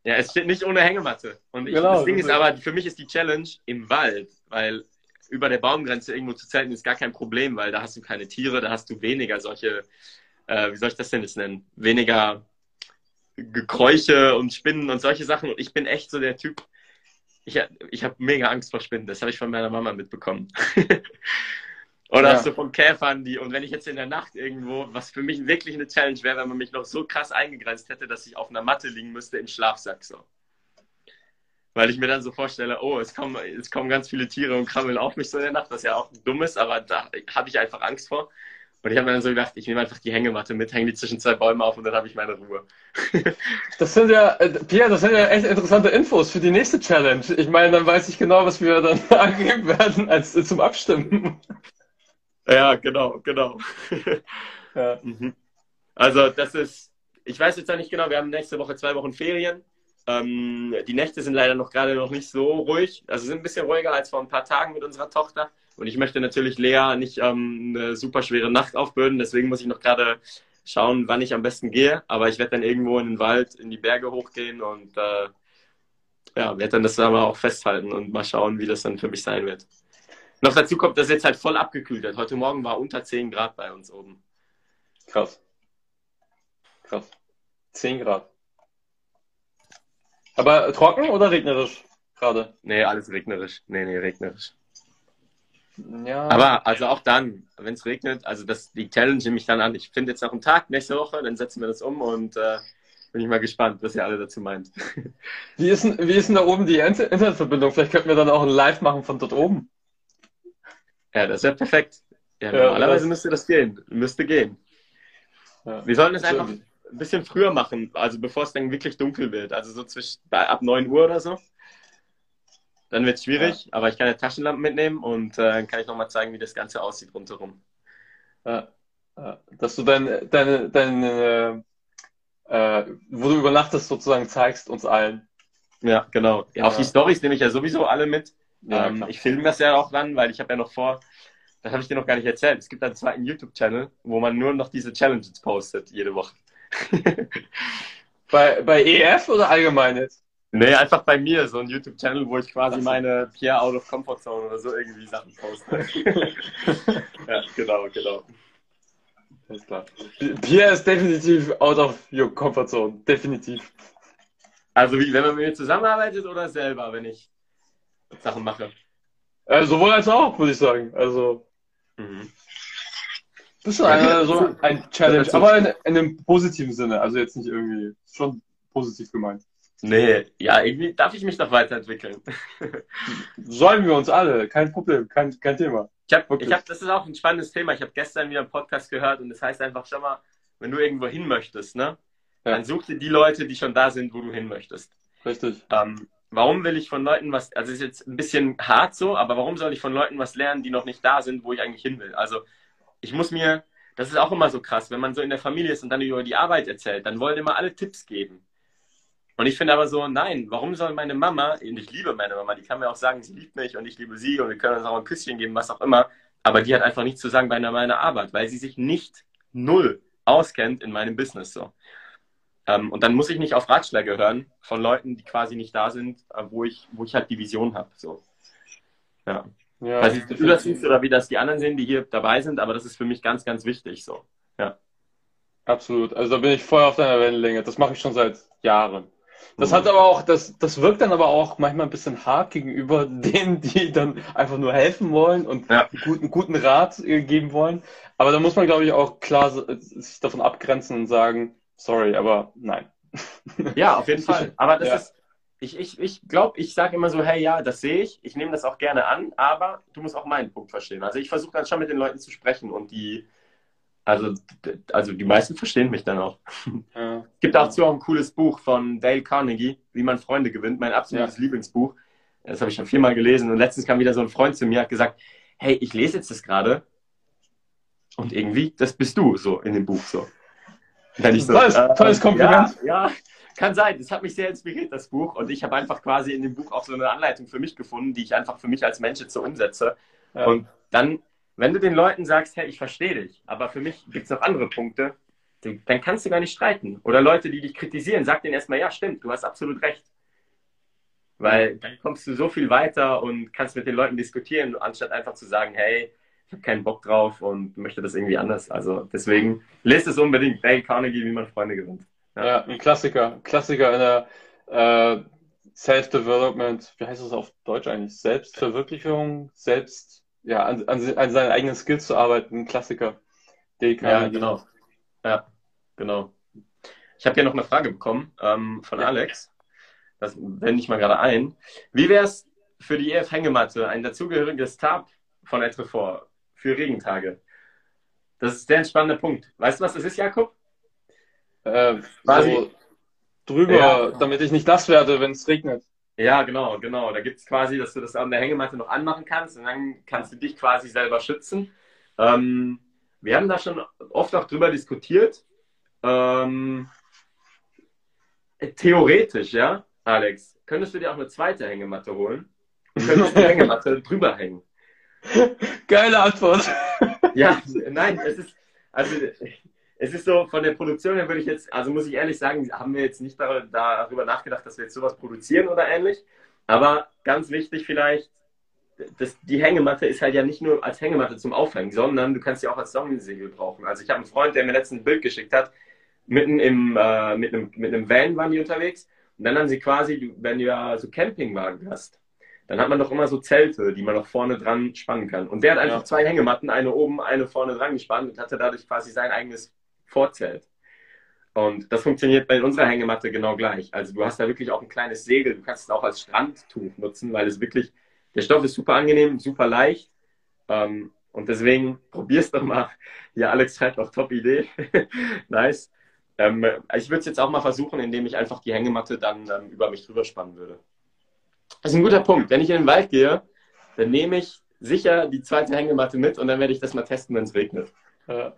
[SPEAKER 3] ja, es steht nicht ohne Hängematte. Und ich, genau, das Ding ist aber, für mich ist die Challenge im Wald, weil über der Baumgrenze irgendwo zu zelten ist gar kein Problem, weil da hast du keine Tiere, da hast du weniger solche, äh, wie soll ich das denn jetzt nennen, weniger Gekräuche und Spinnen und solche Sachen. Und ich bin echt so der Typ, ich, ich habe mega Angst vor Spinnen, das habe ich von meiner Mama mitbekommen. [LAUGHS] Oder ja. so von Käfern, die, und wenn ich jetzt in der Nacht irgendwo, was für mich wirklich eine Challenge wäre, wenn man mich noch so krass eingegrenzt hätte, dass ich auf einer Matte liegen müsste im Schlafsack so weil ich mir dann so vorstelle, oh, es kommen, es kommen ganz viele Tiere und krabbeln auf mich so in der Nacht, was ja auch dumm ist, aber da habe ich einfach Angst vor. Und ich habe mir dann so gedacht, ich nehme einfach die Hängematte mit, hänge die zwischen zwei Bäume auf und dann habe ich meine Ruhe. [LAUGHS]
[SPEAKER 2] das sind ja, äh, Pierre, das sind ja echt interessante Infos für die nächste Challenge. Ich meine, dann weiß ich genau, was wir dann [LAUGHS] angeben werden als äh, zum Abstimmen.
[SPEAKER 3] Ja, genau, genau. Ja. [LAUGHS] Mhm. Also das ist, ich weiß jetzt noch nicht genau, wir haben nächste Woche zwei Wochen Ferien. Ähm, die Nächte sind leider noch gerade noch nicht so ruhig. Also sind ein bisschen ruhiger als vor ein paar Tagen mit unserer Tochter. Und ich möchte natürlich Lea nicht ähm, eine super schwere Nacht aufbürden. Deswegen muss ich noch gerade schauen, wann ich am besten gehe. Aber ich werde dann irgendwo in den Wald, in die Berge hochgehen und äh, ja, werde dann das aber auch festhalten und mal schauen, wie das dann für mich sein wird. Noch dazu kommt, dass es jetzt halt voll abgekühlt hat. Heute Morgen war unter 10 Grad bei uns oben.
[SPEAKER 2] Krass. Krass. 10 Grad. Aber trocken oder regnerisch gerade?
[SPEAKER 3] Nee, alles regnerisch. Nee, nee, regnerisch. Ja. Aber also auch dann, wenn es regnet, also das, die Challenge mich dann an. Ich finde jetzt noch einen Tag nächste Woche, dann setzen wir das um und äh, bin ich mal gespannt, was ihr alle dazu meint. [LAUGHS]
[SPEAKER 2] Wie ist denn, wie ist denn da oben die Internetverbindung? Vielleicht könnten wir dann auch ein Live machen von dort oben.
[SPEAKER 3] Ja, das wäre perfekt. Ja, normalerweise das... müsste das gehen. Müsste gehen. Ja. Wir sollten es einfach ein bisschen früher machen, also bevor es dann wirklich dunkel wird. Also so zwischen ab 9 Uhr oder so. Dann wird es schwierig, ja. aber ich kann eine Taschenlampe mitnehmen und äh, dann kann ich nochmal zeigen, wie das Ganze aussieht rundherum.
[SPEAKER 2] Ja. Dass du deine, deine, deine äh, wo du übernachtest, sozusagen zeigst uns allen.
[SPEAKER 3] Ja, genau. Ja. Auf die Stories nehme ich ja sowieso alle mit. Ähm, ich filme das ja auch dann, weil ich habe ja noch vor, das habe ich dir noch gar nicht erzählt. Es gibt einen zweiten YouTube-Channel, wo man nur noch diese Challenges postet, jede Woche. [LAUGHS]
[SPEAKER 2] bei, bei EF oder allgemein jetzt?
[SPEAKER 3] Nee, einfach bei mir, so ein YouTube-Channel, wo ich quasi meine Pierre out of Comfort Zone oder so irgendwie Sachen poste. [LAUGHS] ja, genau, genau.
[SPEAKER 2] Alles klar. Pierre ist definitiv out of your comfort zone. Definitiv.
[SPEAKER 3] Also wie, wenn man mit mir zusammenarbeitet oder selber, wenn ich Sachen mache?
[SPEAKER 2] Äh, sowohl als auch, würde ich sagen. Also. Mhm. Das ist ein, so ein Challenge, aber in, in, einem positiven Sinne. Also jetzt nicht irgendwie schon positiv gemeint.
[SPEAKER 3] Nee, ja, irgendwie darf ich mich doch weiterentwickeln. [LAUGHS]
[SPEAKER 2] Sollen wir uns alle, kein Problem, kein, kein Thema.
[SPEAKER 3] Ich habe, ich hab, das ist auch ein spannendes Thema. Ich habe gestern wieder einen Podcast gehört und das heißt einfach, schau mal, wenn du irgendwo hin möchtest, ne, ja. dann such dir die Leute, die schon da sind, wo du hin möchtest.
[SPEAKER 2] Richtig.
[SPEAKER 3] Ähm, warum will ich von Leuten was, also ist jetzt ein bisschen hart so, aber warum soll ich von Leuten was lernen, die noch nicht da sind, wo ich eigentlich hin will? Also ich muss mir, das ist auch immer so krass, wenn man so in der Familie ist und dann über die Arbeit erzählt, dann wollen immer alle Tipps geben. Und ich finde aber so, nein, warum soll meine Mama, und ich liebe meine Mama, die kann mir auch sagen, sie liebt mich und ich liebe sie und wir können uns auch ein Küsschen geben, was auch immer, aber die hat einfach nichts zu sagen bei meiner Arbeit, weil sie sich nicht null auskennt in meinem Business so. Ähm, und dann muss ich nicht auf Ratschläge hören von Leuten, die quasi nicht da sind, äh, wo ich, wo ich halt die Vision habe. So. Ja. Ja, Weiß nicht, du das siehst oder wie das die anderen sehen, die hier dabei sind, aber das ist für mich ganz, ganz wichtig. So. Ja.
[SPEAKER 2] Absolut. Also da bin ich voll auf deiner Wellenlänge. Das mache ich schon seit Jahren. Das hat aber auch, das, das wirkt dann aber auch manchmal ein bisschen hart gegenüber [LAUGHS] denen, die dann einfach nur helfen wollen und ja. einen guten, guten Rat äh, geben wollen. Aber da muss man, glaube ich, auch klar sich davon abgrenzen und sagen, sorry, aber nein. [LAUGHS]
[SPEAKER 3] Ja, auf jeden Fall. Aber das ja. ist, ich, ich, ich glaube, ich sage immer so, hey, ja, das sehe ich, ich nehme das auch gerne an, aber du musst auch meinen Punkt verstehen. Also ich versuche dann schon mit den Leuten zu sprechen und die, also, also die meisten verstehen mich dann auch. Ja. Es gibt dazu auch ein cooles Buch von Dale Carnegie, Wie man Freunde gewinnt, mein absolutes ja. Lieblingsbuch. Das habe ich schon viermal gelesen und letztens kam wieder so ein Freund zu mir, hat gesagt, hey, ich lese jetzt das gerade und irgendwie, das bist du so in dem Buch so.
[SPEAKER 2] So, tolles, äh, tolles Kompliment.
[SPEAKER 3] Ja, ja, kann sein. Das hat mich sehr inspiriert, das Buch. Und ich habe einfach quasi in dem Buch auch so eine Anleitung für mich gefunden, die ich einfach für mich als Mensch jetzt so umsetze. Ja. Und dann, wenn du den Leuten sagst, hey, ich verstehe dich, aber für mich gibt es noch andere Punkte, dann kannst du gar nicht streiten. Oder Leute, die dich kritisieren, sag denen erstmal, ja, stimmt, du hast absolut recht. Weil dann kommst du so viel weiter und kannst mit den Leuten diskutieren, anstatt einfach zu sagen, hey, ich habe keinen Bock drauf und möchte das irgendwie anders. Also deswegen lest es unbedingt. Dale Carnegie, wie man Freunde gewinnt.
[SPEAKER 2] Ja, ja ein Klassiker. Klassiker in der äh, Self-Development, wie heißt das auf Deutsch eigentlich? Selbstverwirklichung, selbst, ja, an, an, an seinen eigenen Skills zu arbeiten. Ein Klassiker.
[SPEAKER 3] Dale Carnegie. Ja, genau. Ja, genau. Ich habe hier noch eine Frage bekommen ähm, von. Alex. Das wende ich mal gerade ein. Wie wäre es für die EF-Hängematte ein dazugehöriges Tab von Etrefort für Regentage. Das ist der entspannende Punkt. Weißt du, was das ist, Jakob?
[SPEAKER 2] Äh, Quasi so drüber, ja. damit ich nicht nass werde, wenn es regnet.
[SPEAKER 3] Ja, genau, genau. Da gibt es quasi, dass du das an der Hängematte noch anmachen kannst und dann kannst du dich quasi selber schützen. Ähm, wir haben da schon oft auch drüber diskutiert. Ähm, theoretisch, ja, Alex, könntest du dir auch eine zweite Hängematte holen und könntest die [LAUGHS] Hängematte drüber hängen.
[SPEAKER 2] Geile Antwort.
[SPEAKER 3] Ja, [LAUGHS] nein, es ist, also, es ist so, von der Produktion her würde ich jetzt, also muss ich ehrlich sagen, haben wir jetzt nicht darüber nachgedacht, dass wir jetzt sowas produzieren oder ähnlich. Aber ganz wichtig vielleicht, das, die Hängematte ist halt ja nicht nur als Hängematte zum Aufhängen, sondern du kannst sie auch als Sonnensegel brauchen. Also ich habe einen Freund, der mir letztens ein Bild geschickt hat, mitten im, äh, mit, einem, mit einem Van waren die unterwegs. Und dann haben sie quasi, wenn du ja so Campingwagen hast, dann hat man doch immer so Zelte, die man noch vorne dran spannen kann. Und der hat einfach ja. zwei Hängematten, eine oben, eine vorne dran gespannt und hatte dadurch quasi sein eigenes Vorzelt. Und das funktioniert bei unserer Hängematte genau gleich. Also du hast da wirklich auch ein kleines Segel, du kannst es auch als Strandtuch nutzen, weil es wirklich, der Stoff ist super angenehm, super leicht. Ähm, und deswegen probier's doch mal. Ja, Alex schreibt auch top Idee. [LAUGHS] nice. Ähm, ich würde es jetzt auch mal versuchen, indem ich einfach die Hängematte dann ähm, über mich drüber spannen würde. Das ist ein guter Punkt. Wenn ich in den Wald gehe, dann nehme ich sicher die zweite Hängematte mit und dann werde ich das mal testen, wenn es regnet. Ja.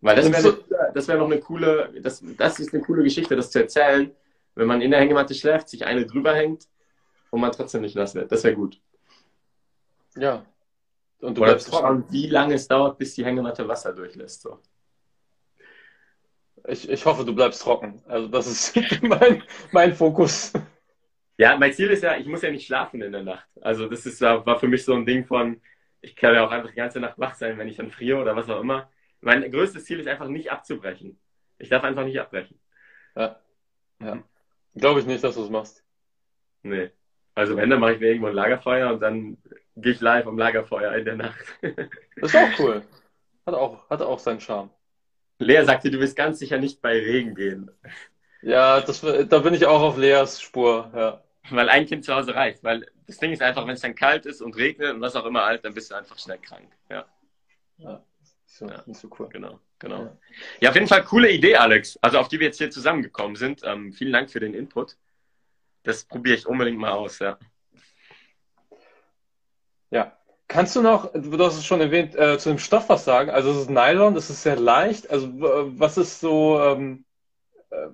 [SPEAKER 3] Weil das wäre so, wär noch eine coole, das, das ist eine coole Geschichte, das zu erzählen, wenn man in der Hängematte schläft, sich eine drüber hängt und man trotzdem nicht nass wird. Das wäre gut.
[SPEAKER 2] Ja.
[SPEAKER 3] Und du Oder bleibst schauen, wie lange es dauert, bis die Hängematte Wasser durchlässt. So.
[SPEAKER 2] Ich, ich hoffe, du bleibst trocken. Also das ist [LAUGHS] mein, mein Fokus.
[SPEAKER 3] Ja, mein Ziel ist ja, ich muss ja nicht schlafen in der Nacht. Also das ist, war für mich so ein Ding von, ich kann ja auch einfach die ganze Nacht wach sein, wenn ich dann friere oder was auch immer. Mein größtes Ziel ist einfach nicht abzubrechen. Ich darf einfach nicht abbrechen.
[SPEAKER 2] Ja. ja. Glaube ich nicht, dass du es machst.
[SPEAKER 3] Nee. Also wenn, dann mache ich mir irgendwo ein Lagerfeuer und dann gehe ich live am Lagerfeuer in der Nacht.
[SPEAKER 2] Das ist auch cool. Hat auch, hat auch seinen Charme.
[SPEAKER 3] Lea sagte, du wirst ganz sicher nicht bei Regen gehen.
[SPEAKER 2] Ja, das, da bin ich auch auf Leas Spur, ja.
[SPEAKER 3] Weil ein Kind zu Hause reicht. Weil das Ding ist einfach, wenn es dann kalt ist und regnet und was auch immer alt, dann bist du einfach schnell krank. Ja.
[SPEAKER 2] ja. So, ja. Nicht so cool.
[SPEAKER 3] Genau, genau. Ja. ja. auf jeden Fall coole Idee, Alex. Also auf die wir jetzt hier zusammengekommen sind. Ähm, vielen Dank für den Input. Das probiere ich unbedingt mal aus, ja.
[SPEAKER 2] Ja. Kannst du noch, du hast es schon erwähnt, äh, zu dem Stoff was sagen? Also es ist Nylon, es ist sehr leicht. Also was ist so, ähm, äh,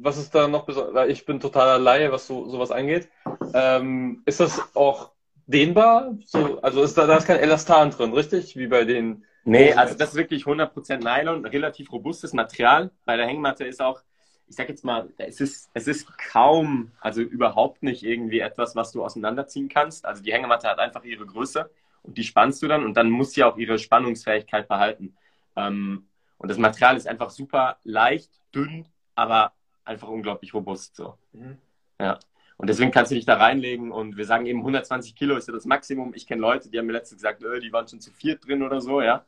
[SPEAKER 2] was ist da noch besonders? Ich bin totaler Laie, was so sowas angeht. Ähm, ist das auch dehnbar? So, also ist da, da ist kein Elastan drin, richtig? Wie bei den.
[SPEAKER 3] Nee, also das ist wirklich 100% Nylon, relativ robustes Material. Bei der Hängematte ist auch, ich sag jetzt mal, es ist, es ist kaum, also überhaupt nicht irgendwie etwas, was du auseinanderziehen kannst. Also die Hängematte hat einfach ihre Größe und die spannst du dann und dann muss sie auch ihre Spannungsfähigkeit behalten. Ähm, und das Material ist einfach super leicht, dünn, aber einfach unglaublich robust so. Mhm. Ja. Und deswegen kannst du dich da reinlegen und wir sagen eben 120 Kilo ist ja das Maximum. Ich kenne Leute, die haben mir letztens gesagt, öh, die waren schon zu viert drin oder so, ja.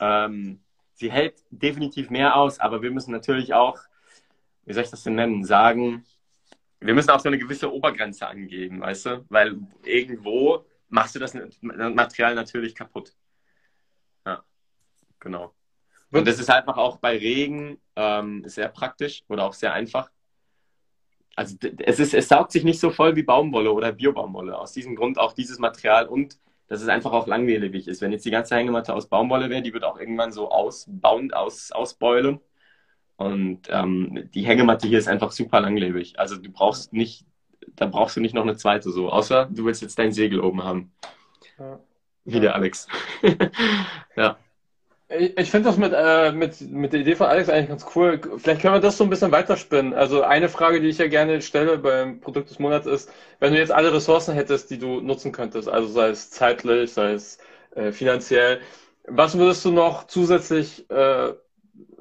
[SPEAKER 3] Ähm, sie hält definitiv mehr aus, aber wir müssen natürlich auch, wie soll ich das denn nennen, sagen, wir müssen auch so eine gewisse Obergrenze angeben, weißt du? Weil irgendwo machst du das Material natürlich kaputt. Ja, genau. Und das ist einfach auch bei Regen ähm, sehr praktisch oder auch sehr einfach also es, ist, es saugt sich nicht so voll wie Baumwolle oder Biobaumwolle. Aus diesem Grund auch dieses Material und dass es einfach auch langlebig ist. Wenn jetzt die ganze Hängematte aus Baumwolle wäre, die wird auch irgendwann so ausbauen, aus, ausbeulen. Und ähm, die Hängematte hier ist einfach super langlebig. Also du brauchst nicht, da brauchst du nicht noch eine zweite so, außer du willst jetzt dein Segel oben haben. Ja. Wie der Alex. [LAUGHS] ja.
[SPEAKER 2] Ich finde das mit, äh, mit, mit der Idee von Alex eigentlich ganz cool. Vielleicht können wir das so ein bisschen weiterspinnen. Also eine Frage, die ich ja gerne stelle beim Produkt des Monats ist, wenn du jetzt alle Ressourcen hättest, die du nutzen könntest, also sei es zeitlich, sei es äh, finanziell, was würdest du noch zusätzlich äh,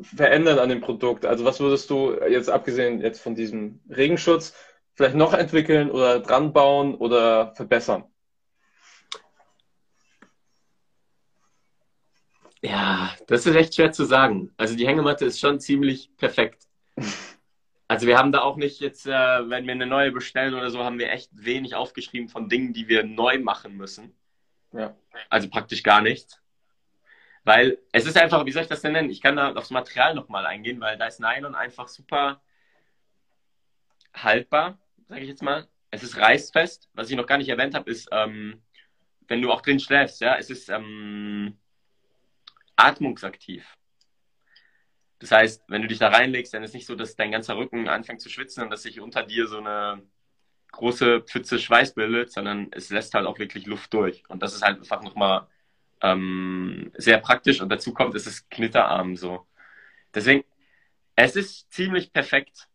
[SPEAKER 2] verändern an dem Produkt? Also was würdest du jetzt abgesehen jetzt von diesem Regenschutz vielleicht noch entwickeln oder dran bauen oder verbessern?
[SPEAKER 3] Ja, das ist echt schwer zu sagen. Also die Hängematte ist schon ziemlich perfekt. [LAUGHS] Also wir haben da auch nicht jetzt, äh, wenn wir eine neue bestellen oder so, haben wir echt wenig aufgeschrieben von Dingen, die wir neu machen müssen. Ja. Also praktisch gar nichts. Weil es ist einfach, wie soll ich das denn nennen? Ich kann da aufs Material nochmal eingehen, weil da ist Nylon einfach super haltbar, sage ich jetzt mal. Es ist reißfest. Was ich noch gar nicht erwähnt habe, ist, ähm, wenn du auch drin schläfst, ja, es ist ähm, atmungsaktiv. Das heißt, wenn du dich da reinlegst, dann ist nicht so, dass dein ganzer Rücken anfängt zu schwitzen und dass sich unter dir so eine große Pfütze Schweiß bildet, sondern es lässt halt auch wirklich Luft durch. Und das ist halt einfach nochmal ähm, sehr praktisch und dazu kommt, es ist knitterarm so. Deswegen, es ist ziemlich perfekt.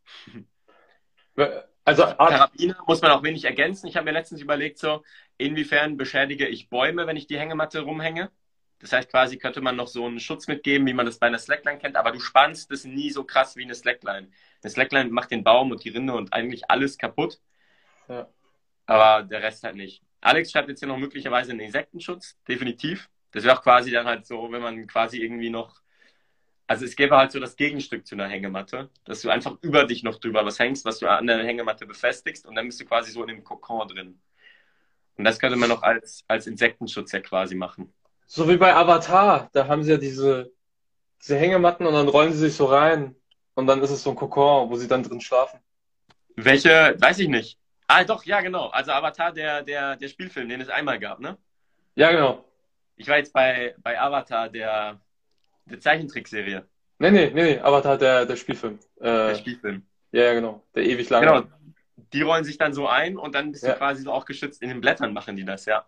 [SPEAKER 3] Also Karabiner muss man auch wenig ergänzen. Ich habe mir letztens überlegt, so inwiefern beschädige ich Bäume, wenn ich die Hängematte rumhänge. Das heißt, quasi könnte man noch so einen Schutz mitgeben, wie man das bei einer Slackline kennt, aber du spannst das nie so krass wie eine Slackline. Eine Slackline macht den Baum und die Rinde und eigentlich alles kaputt. Ja. Aber der Rest halt nicht. Alex schreibt jetzt hier noch möglicherweise einen Insektenschutz, definitiv. Das wäre auch quasi dann halt so, wenn man quasi irgendwie noch. Also es gäbe halt so das Gegenstück zu einer Hängematte, dass du einfach über dich noch drüber was hängst, was du an der Hängematte befestigst und dann bist du quasi so in dem Kokon drin. Und das könnte man noch als, als Insektenschutz ja quasi machen.
[SPEAKER 2] So wie bei Avatar, da haben sie ja diese, diese Hängematten und dann rollen sie sich so rein und dann ist es so ein Kokon, wo sie dann drin schlafen.
[SPEAKER 3] Welche, weiß ich nicht. Ah, doch, ja, genau. Also Avatar, der, der, der Spielfilm, den es einmal gab, ne?
[SPEAKER 2] Ja, genau.
[SPEAKER 3] Ich war jetzt bei, bei Avatar, der, der Zeichentrickserie.
[SPEAKER 2] Nee, nee, nee, nee, Avatar, der, der Spielfilm.
[SPEAKER 3] Äh, der Spielfilm.
[SPEAKER 2] Ja, ja, genau. Der ewig lange.
[SPEAKER 3] Genau. Die rollen sich dann so ein und dann bist ja. du quasi so auch geschützt. In den Blättern machen die das, ja.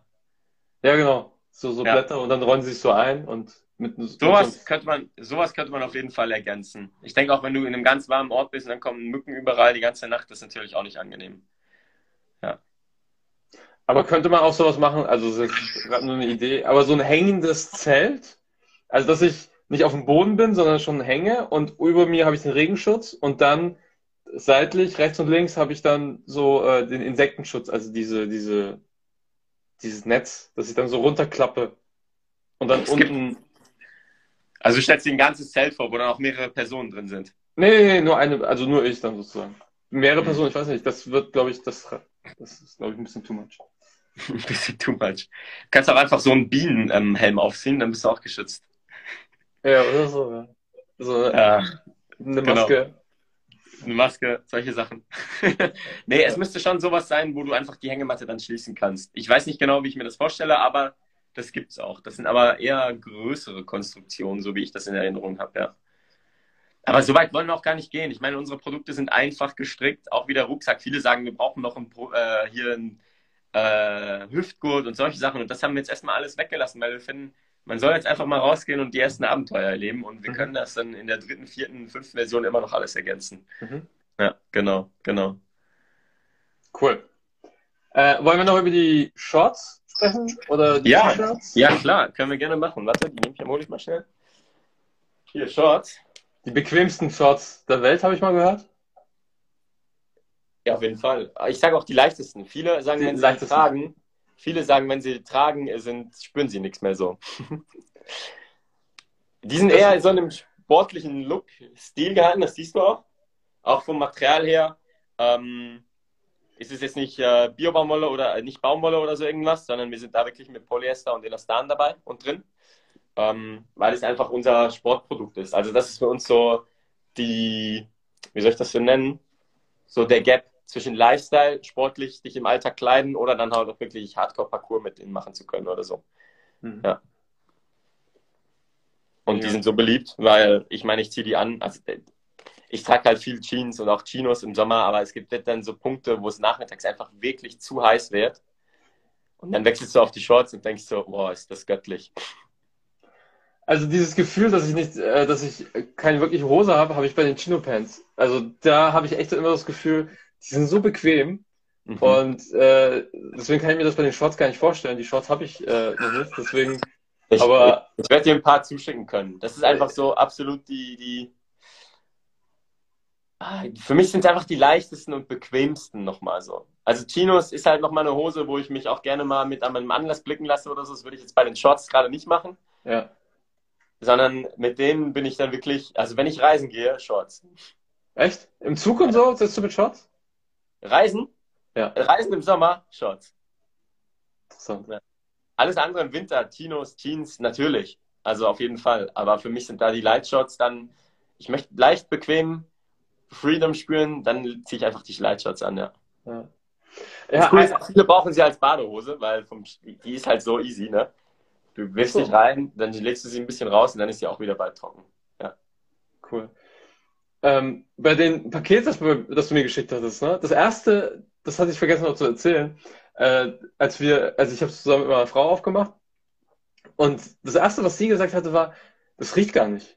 [SPEAKER 2] Ja, genau so, so ja. Blätter und dann rollen sie sich so ein und mit
[SPEAKER 3] sowas könnte man sowas könnte man auf jeden Fall ergänzen. Ich denke auch, wenn du in einem ganz warmen Ort bist und dann kommen Mücken überall die ganze Nacht, das ist natürlich auch nicht angenehm. Ja.
[SPEAKER 2] Aber könnte man auch sowas machen, also das ist gerade nur eine Idee, aber so ein hängendes Zelt, also dass ich nicht auf dem Boden bin, sondern schon hänge und über mir habe ich den Regenschutz und dann seitlich, rechts und links, habe ich dann so äh, den Insektenschutz, also diese, diese, dieses Netz, das ich dann so runterklappe. Und dann
[SPEAKER 3] Es gibt-
[SPEAKER 2] unten.
[SPEAKER 3] Also du stellst dir ein ganzes Zelt vor, wo dann auch mehrere Personen drin sind.
[SPEAKER 2] Nee, nee, nee, nur eine, also nur ich dann sozusagen. Mehrere
[SPEAKER 3] Mhm.
[SPEAKER 2] Personen, ich weiß nicht, das wird, glaube ich, das, das ist, glaube ich, ein bisschen too much. [LAUGHS]
[SPEAKER 3] Ein bisschen too much. Du kannst auch einfach so einen Bienenhelm aufziehen, dann bist du auch geschützt.
[SPEAKER 2] Ja, oder so. So eine,
[SPEAKER 3] Ja,
[SPEAKER 2] eine
[SPEAKER 3] genau.
[SPEAKER 2] Maske.
[SPEAKER 3] eine Maske, solche Sachen. [LAUGHS] nee, es müsste schon sowas sein, wo du einfach die Hängematte dann schließen kannst. Ich weiß nicht genau, wie ich mir das vorstelle, aber das gibt's auch. Das sind aber eher größere Konstruktionen, so wie ich das in Erinnerung habe, ja. Aber so weit wollen wir auch gar nicht gehen. Ich meine, unsere Produkte sind einfach gestrickt, auch wie der Rucksack. Viele sagen, wir brauchen noch ein, äh, hier ein äh, Hüftgurt und solche Sachen. Und das haben wir jetzt erstmal alles weggelassen, weil wir finden, man soll jetzt einfach mal rausgehen und die ersten Abenteuer erleben. Und wir
[SPEAKER 2] Mhm.
[SPEAKER 3] können das dann in der dritten, vierten, fünften Version immer noch alles ergänzen.
[SPEAKER 2] Mhm.
[SPEAKER 3] Ja, genau, genau.
[SPEAKER 2] Cool. Äh, wollen wir noch über die Shorts sprechen? Oder die
[SPEAKER 3] Ja.
[SPEAKER 2] T-Shirts?
[SPEAKER 3] Ja, klar, können wir gerne machen. Warte, die nehme ich, hol ich mal schnell. Hier, Shorts.
[SPEAKER 2] Die bequemsten Shorts der Welt, habe ich mal gehört.
[SPEAKER 3] Ja, auf jeden Fall. Ich sage auch die leichtesten. Viele sagen,
[SPEAKER 2] Die
[SPEAKER 3] wenn sie tragen, viele sagen, wenn sie tragen, sind, spüren sie nichts mehr so. [LAUGHS] die sind eher in so einem sportlichen Look-Stil gehalten, das siehst du auch. Auch vom Material her. Ähm, ist es jetzt nicht äh, Biobaumwolle oder äh, nicht Baumwolle oder so irgendwas, sondern wir sind da wirklich mit Polyester und Elastan dabei und drin. Ähm, weil es einfach unser Sportprodukt ist. Also das ist für uns so die, wie soll ich das so nennen? So der Gap zwischen Lifestyle, sportlich dich im Alltag kleiden oder dann halt auch wirklich Hardcore-Parcours mit ihnen machen zu können oder so.
[SPEAKER 2] Mhm.
[SPEAKER 3] Ja. Und die
[SPEAKER 2] Ja.
[SPEAKER 3] sind so beliebt, weil ich meine, ich ziehe die an. Also äh, ich trage halt viel Jeans und auch Chinos im Sommer, aber es gibt dann so Punkte, wo es nachmittags einfach wirklich zu heiß wird. Und dann wechselst du auf die Shorts und denkst so, boah, ist das göttlich.
[SPEAKER 2] Also dieses Gefühl, dass ich nicht, äh, dass ich keine wirkliche Hose habe, habe ich bei den Chino Pants. Also da habe ich echt immer das Gefühl, die sind so bequem
[SPEAKER 3] Mhm.
[SPEAKER 2] und äh, deswegen kann ich mir das bei den Shorts gar nicht vorstellen. Die Shorts habe ich äh, noch nicht, deswegen.
[SPEAKER 3] Ich,
[SPEAKER 2] aber-
[SPEAKER 3] ich werde dir ein paar zuschicken können. Das ist einfach so absolut die, die. Ah, Für mich sind es einfach die leichtesten und bequemsten nochmal so. Also Chinos ist halt nochmal eine Hose, wo ich mich auch gerne mal mit an meinem Anlass blicken lasse oder so. Das würde ich jetzt bei den Shorts gerade nicht machen.
[SPEAKER 2] Ja.
[SPEAKER 3] Sondern mit denen bin ich dann wirklich, also wenn ich reisen gehe, Shorts.
[SPEAKER 2] Echt? Im Zug und so sitzt du mit Shorts?
[SPEAKER 3] Reisen?
[SPEAKER 2] Ja.
[SPEAKER 3] Reisen im Sommer, Shorts.
[SPEAKER 2] Interessant.
[SPEAKER 3] Alles andere im Winter, Chinos, Jeans, natürlich. Also auf jeden Fall. Aber für mich sind da die Light Shots dann, ich möchte leicht bequem Freedom spüren, dann ziehe ich einfach die Light Shots an, ja.
[SPEAKER 2] Ja. Ja,
[SPEAKER 3] Coole ist, viele brauchen sie als Badehose, weil vom, die ist halt so easy, ne? Du wirfst
[SPEAKER 2] So.
[SPEAKER 3] dich rein, dann legst du sie ein bisschen raus und dann ist sie auch wieder bald trocken.
[SPEAKER 2] Cool. Ähm, bei den Paketen, das, du- das du mir geschickt hattest, ne? Das erste, das hatte ich vergessen noch zu erzählen, äh, als wir, also ich habe es zusammen mit meiner Frau aufgemacht und das erste, was sie gesagt hatte, war, das riecht gar nicht.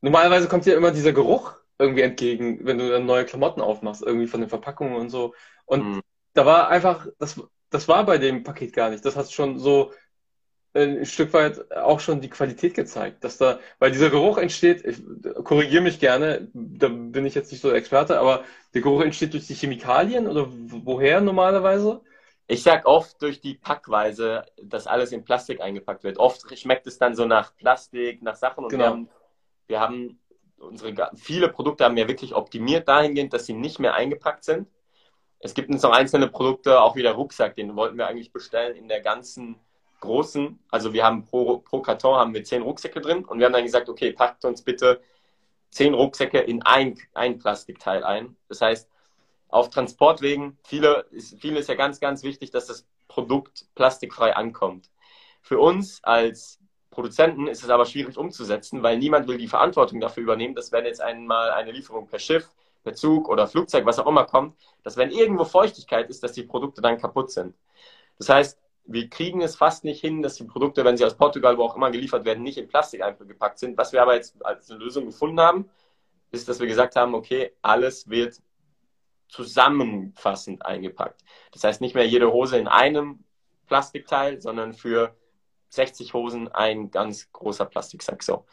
[SPEAKER 2] Normalerweise kommt dir immer dieser Geruch irgendwie entgegen, wenn du dann neue Klamotten aufmachst, irgendwie von den Verpackungen und so. Und
[SPEAKER 3] Mhm.
[SPEAKER 2] da war einfach, das, das war bei dem Paket gar nicht. Das hat schon so ein Stück weit auch schon die Qualität gezeigt, dass da, weil dieser Geruch entsteht, ich korrigiere mich gerne, da bin ich jetzt nicht so der Experte, aber der Geruch entsteht durch die Chemikalien oder woher normalerweise?
[SPEAKER 3] Ich sag oft durch die Packweise, dass alles in Plastik eingepackt wird. Oft schmeckt es dann so nach Plastik, nach Sachen und
[SPEAKER 2] Genau.
[SPEAKER 3] wir haben, wir haben unsere, viele Produkte haben wir wirklich optimiert dahingehend, dass sie nicht mehr eingepackt sind. Es gibt uns noch einzelne Produkte, auch wie der Rucksack, den wollten wir eigentlich bestellen in der ganzen großen, also wir haben pro, pro Karton haben wir zehn Rucksäcke drin und wir haben dann gesagt, okay, packt uns bitte zehn Rucksäcke in ein, ein Plastikteil ein. Das heißt, auf Transportwegen, viele, ist, viele ist ja ganz, ganz wichtig, dass das Produkt plastikfrei ankommt. Für uns als Produzenten ist es aber schwierig umzusetzen, weil niemand will die Verantwortung dafür übernehmen, dass wenn jetzt einmal eine Lieferung per Schiff, per Zug oder Flugzeug, was auch immer kommt, dass wenn irgendwo Feuchtigkeit ist, dass die Produkte dann kaputt sind. Das heißt, wir kriegen es fast nicht hin, dass die Produkte, wenn sie aus Portugal, wo auch immer geliefert werden, nicht in Plastik eingepackt sind. Was wir aber jetzt als eine Lösung gefunden haben, ist, dass wir gesagt haben, okay, alles wird zusammenfassend eingepackt. Das heißt nicht mehr jede Hose in einem Plastikteil, sondern für 60 Hosen ein ganz großer Plastiksack so.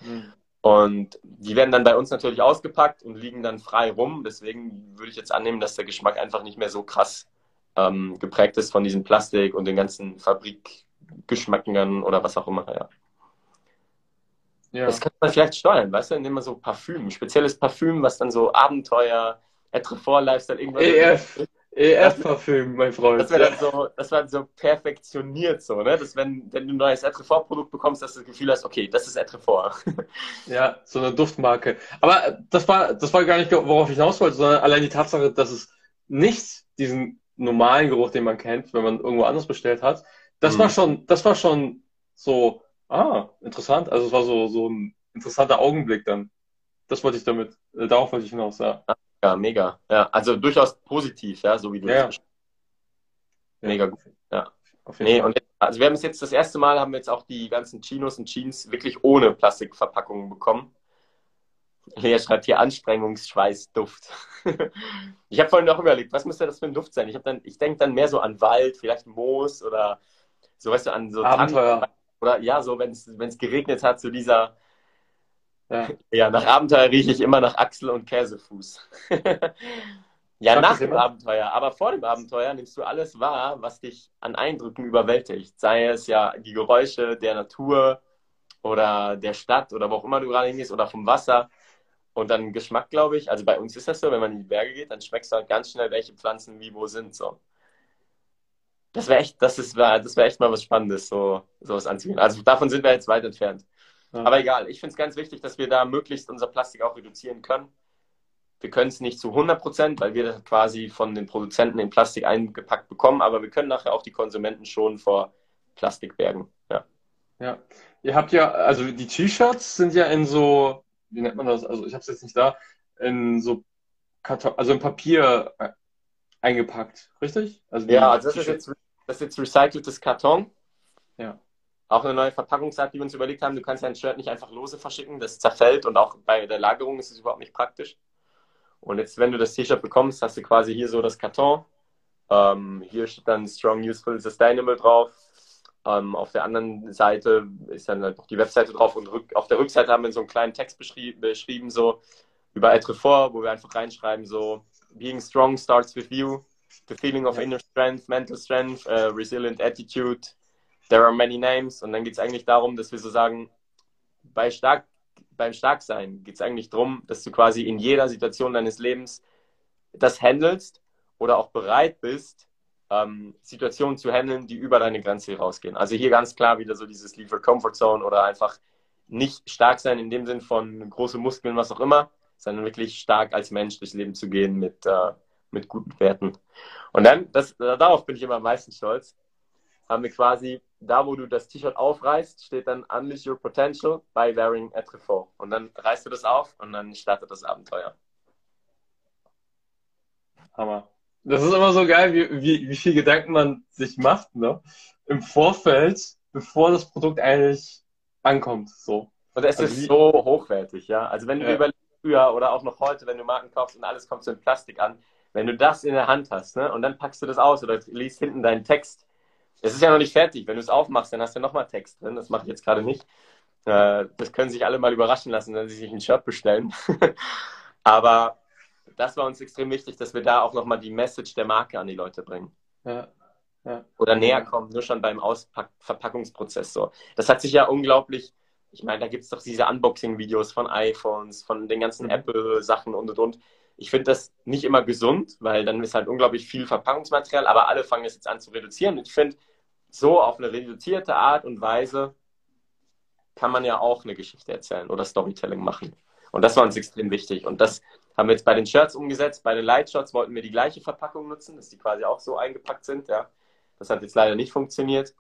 [SPEAKER 3] Und die werden dann bei uns natürlich ausgepackt und liegen dann frei rum. Deswegen würde ich jetzt annehmen, dass der Geschmack einfach nicht mehr so krass ähm, geprägt ist von diesem Plastik und den ganzen Fabrikgeschmacken oder was auch immer. Ja. Ja. Das könnte man vielleicht steuern, weißt du, indem man so Parfüm, spezielles Parfüm, was dann so Abenteuer, Etrefort, Lifestyle, irgendwas.
[SPEAKER 2] EF, EF-Parfüm, mein Freund.
[SPEAKER 3] Das wäre dann so, das war so perfektioniert so, ne? Dass wenn, wenn du ein neues Etrefort-Produkt bekommst, dass du das Gefühl hast, okay, das ist Etrefort. [LAUGHS]
[SPEAKER 2] Ja, so eine Duftmarke. Aber das war, das war gar nicht, worauf ich hinaus wollte, sondern allein die Tatsache, dass es nicht diesen normalen Geruch, den man kennt, wenn man irgendwo anders bestellt hat, das mhm. war schon, das war schon so, Ah, interessant. Also es war so, so ein interessanter Augenblick dann. Das wollte ich damit, äh, darauf wollte ich hinaus, ja.
[SPEAKER 3] Ja, mega. Ja, also durchaus positiv, ja, so wie du
[SPEAKER 2] ja. das
[SPEAKER 3] Mega gut. Ja. Nee, und jetzt, also wir haben es jetzt das erste Mal, haben wir jetzt auch die ganzen Chinos und Jeans wirklich ohne Plastikverpackungen bekommen. Lea schreibt hier Anstrengungsschweißduft. [LAUGHS] ich habe vorhin noch überlegt, was müsste das für ein Duft sein? Ich, ich denke dann mehr so an Wald, vielleicht Moos oder so, weißt du, an so
[SPEAKER 2] Abenteuer.
[SPEAKER 3] Tannen, oder ja, so wenn es geregnet hat, zu so dieser. Ja. [LAUGHS] ja, nach Abenteuer rieche ich immer nach Achsel und Käsefuß. [LAUGHS] ja, Sag nach dem Abenteuer. Aber vor dem Abenteuer nimmst du alles wahr, was dich an Eindrücken überwältigt. Sei es ja die Geräusche der Natur oder der Stadt oder wo auch immer du gerade hingehst oder vom Wasser. Und dann Geschmack, glaube ich. Also bei uns ist das so, wenn man in die Berge geht, dann schmeckst du halt ganz schnell, welche Pflanzen wie wo sind. So. Das wäre echt, das ist, das wäre echt mal was Spannendes, so sowas anzugehen. Also davon sind wir jetzt weit entfernt. Ja. Aber egal, ich finde es ganz wichtig, dass wir da möglichst unser Plastik auch reduzieren können. Wir können es nicht zu 100 Prozent, weil wir das quasi von den Produzenten in Plastik eingepackt bekommen, aber wir können nachher auch die Konsumenten schon vor Plastik bergen. Ja.
[SPEAKER 2] Ja. Ihr habt ja, also die T-Shirts sind ja in so, wie nennt man das? Also ich habe es jetzt nicht da, in so Karton, also in Papier eingepackt, richtig?
[SPEAKER 3] Also ja, also das ist, jetzt, das ist jetzt recyceltes Karton.
[SPEAKER 2] Ja.
[SPEAKER 3] Auch eine neue Verpackungsart, die wir uns überlegt haben. Du kannst dein Shirt nicht einfach lose verschicken, das zerfällt und auch bei der Lagerung ist es überhaupt nicht praktisch. Und jetzt, wenn du das T-Shirt bekommst, hast du quasi hier so das Karton. Ähm, hier steht dann Strong, Useful, Sustainable drauf. Ähm, auf der anderen Seite ist dann halt noch die Webseite drauf und rück, auf der Rückseite haben wir so einen kleinen Text beschrieben, beschrieben so über Etrefort, wo wir einfach reinschreiben so being strong starts with you. The feeling of inner strength, mental strength, uh, resilient attitude. There are many names. Und dann geht es eigentlich darum, dass wir so sagen, bei stark, beim Starksein geht es eigentlich darum, dass du quasi in jeder Situation deines Lebens das handelst oder auch bereit bist, ähm, Situationen zu handeln, die über deine Grenze rausgehen. Also hier ganz klar wieder so dieses Leave your Comfort Zone oder einfach nicht stark sein in dem Sinn von große Muskeln, was auch immer, sondern wirklich stark als Mensch durchs Leben zu gehen mit, äh, mit guten Werten. Und dann, das, darauf bin ich immer am meisten stolz, haben wir quasi, da wo du das T-Shirt aufreißt, steht dann Unleash Your Potential by Wearing a Trefort. Und dann reißt du das auf und dann startet das Abenteuer.
[SPEAKER 2] Hammer. Das ist immer so geil, wie, wie, wie viel Gedanken man sich macht, ne? Im Vorfeld, bevor das Produkt eigentlich ankommt, so.
[SPEAKER 3] Und es also ist so hochwertig, ja. Also wenn du ja. überlegst, früher oder auch noch heute, wenn du Marken kaufst und alles kommt so in Plastik an, wenn du das in der Hand hast ne, und dann packst du das aus oder liest hinten deinen Text, es ist ja noch nicht fertig. Wenn du es aufmachst, dann hast du nochmal Text drin. Das mache ich jetzt gerade nicht. Äh, das können sich alle mal überraschen lassen, wenn sie sich ein Shirt bestellen. [LAUGHS] Aber das war uns extrem wichtig, dass wir da auch nochmal die Message der Marke an die Leute bringen.
[SPEAKER 2] Ja. Ja.
[SPEAKER 3] Oder näher kommen, nur schon beim Auspack-Verpackungsprozess so. Das hat sich ja unglaublich ich meine, da gibt es doch diese Unboxing-Videos von iPhones, von den ganzen mhm. Apple-Sachen und und und. Ich finde das nicht immer gesund, weil dann ist halt unglaublich viel Verpackungsmaterial, aber alle fangen es jetzt an zu reduzieren. Und ich finde, so auf eine reduzierte Art und Weise kann man ja auch eine Geschichte erzählen oder Storytelling machen. Und das war uns extrem wichtig. Und das haben wir jetzt bei den Shirts umgesetzt. Bei den Lightshots wollten wir die gleiche Verpackung nutzen, dass die quasi auch so eingepackt sind. Ja. Das hat jetzt leider nicht funktioniert.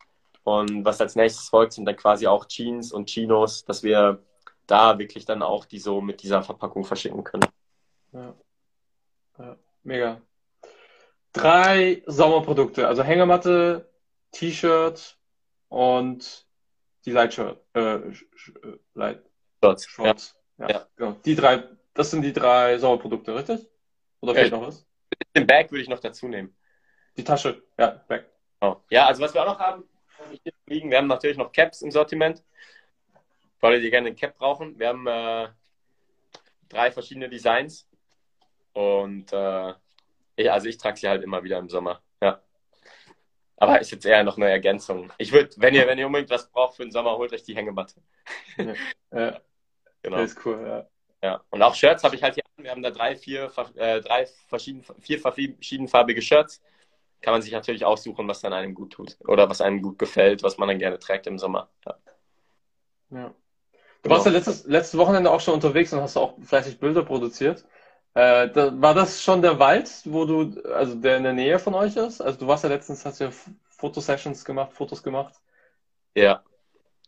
[SPEAKER 3] Und was als nächstes folgt, sind dann quasi auch Jeans und Chinos, dass wir da wirklich dann auch die so mit dieser Verpackung verschicken können.
[SPEAKER 2] Ja. ja. Mega. Drei Sommerprodukte, also Hängematte, T-Shirt und die Lightshirt, äh, Light Shorts. Shorts. Ja. ja. ja. Genau. Die drei, das sind die drei Sommerprodukte, richtig? Oder fehlt noch was?
[SPEAKER 3] Den Bag würde ich noch dazu nehmen.
[SPEAKER 2] Die Tasche, ja, Bag.
[SPEAKER 3] Oh. Ja, also was wir auch noch haben, liegen. Wir haben natürlich noch Caps im Sortiment. für alle, die gerne ein Cap brauchen. Wir haben äh, drei verschiedene Designs. Und äh, ich, also ich trage sie halt immer wieder im Sommer. Ja. Aber ist jetzt eher noch eine Ergänzung. Ich würde, wenn ihr, wenn ihr unbedingt was braucht für den Sommer, holt euch die Hängematte.
[SPEAKER 2] Ja, [LAUGHS] ja.
[SPEAKER 3] Genau.
[SPEAKER 2] Das ist cool, ja.
[SPEAKER 3] Ja. Und auch Shirts habe ich halt hier an. Wir haben da drei, vier, äh, drei verschieden, vier verschiedenfarbige Shirts. Kann man sich natürlich aussuchen, was dann einem gut tut. Oder was einem gut gefällt, was man dann gerne trägt im Sommer. Ja.
[SPEAKER 2] ja. Du warst ja letztes, letztes Wochenende auch schon unterwegs und hast auch fleißig Bilder produziert. Äh, da, war das schon der Wald, wo du, also der in der Nähe von euch ist? Also du warst ja letztens, hast ja Fotosessions gemacht, Fotos gemacht.
[SPEAKER 3] Ja.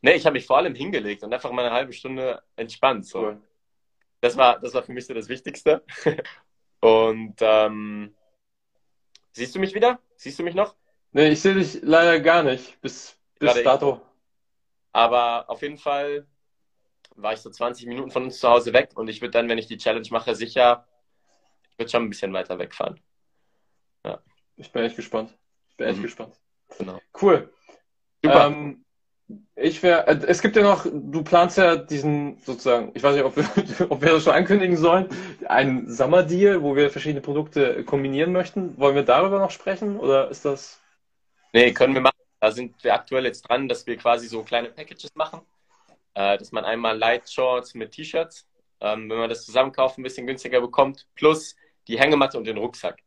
[SPEAKER 3] Nee, ich habe mich vor allem hingelegt und einfach mal eine halbe Stunde entspannt. So. Cool. Das war, das war für mich so das Wichtigste. [LAUGHS] Und ähm, siehst du mich wieder? Siehst du mich noch?
[SPEAKER 2] Nee, ich sehe dich leider gar nicht bis, bis dato.
[SPEAKER 3] Aber auf jeden Fall war ich so 20 Minuten von uns zu Hause weg und ich würde dann, wenn ich die Challenge mache, sicher, ich würde schon ein bisschen weiter wegfahren.
[SPEAKER 2] Ja. Ich bin echt gespannt. Ich bin echt mhm. gespannt.
[SPEAKER 3] Genau.
[SPEAKER 2] Cool. Super. Ähm, ich wäre, äh, es gibt ja noch, du planst ja diesen sozusagen, ich weiß nicht, ob wir, [LAUGHS] ob wir das schon ankündigen sollen, einen Sommerdeal, wo wir verschiedene Produkte kombinieren möchten. Wollen wir darüber noch sprechen oder ist das?
[SPEAKER 3] Nee, können wir machen. Da sind wir aktuell jetzt dran, dass wir quasi so kleine Packages machen. Äh, dass man einmal Light Shorts mit T-Shirts, ähm, wenn man das zusammenkauft, ein bisschen günstiger bekommt, plus die Hängematte und den Rucksack.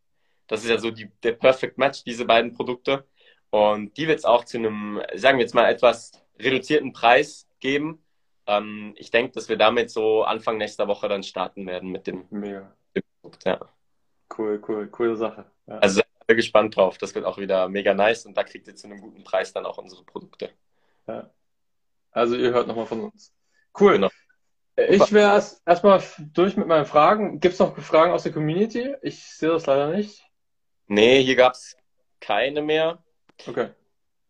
[SPEAKER 3] Das ist ja so die, der Perfect Match, diese beiden Produkte. Und die wird es auch zu einem, sagen wir jetzt mal, etwas reduzierten Preis geben. Ähm, ich denke, dass wir damit so Anfang nächster Woche dann starten werden mit dem,
[SPEAKER 2] Mega.
[SPEAKER 3] Produkt. Ja.
[SPEAKER 2] Cool, cool, coole Sache.
[SPEAKER 3] Ja. Also sehr gespannt drauf. Das wird auch wieder mega nice und da kriegt ihr zu einem guten Preis dann auch unsere Produkte.
[SPEAKER 2] Ja. Also ihr hört nochmal von uns. Cool. Genau. Ich wäre erst erstmal durch mit meinen Fragen. Gibt es noch Fragen aus der Community? Ich sehe das leider nicht.
[SPEAKER 3] Nee, hier gab es keine mehr.
[SPEAKER 2] Okay.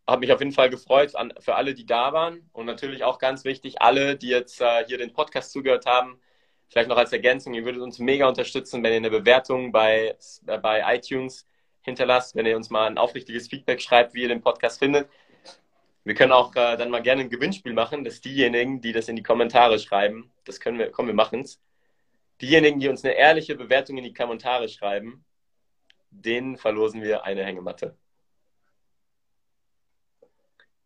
[SPEAKER 3] Habe mich auf jeden Fall gefreut an, für alle, die da waren. Und natürlich auch ganz wichtig, alle, die jetzt äh, hier den Podcast zugehört haben. Vielleicht noch als Ergänzung, ihr würdet uns mega unterstützen, wenn ihr eine Bewertung bei, äh, bei iTunes hinterlasst, wenn ihr uns mal ein aufrichtiges Feedback schreibt, wie ihr den Podcast findet. Wir können auch äh, dann mal gerne ein Gewinnspiel machen, dass diejenigen, die das in die Kommentare schreiben, das können wir, komm, wir machen es. Diejenigen, die uns eine ehrliche Bewertung in die Kommentare schreiben, denen verlosen wir eine Hängematte.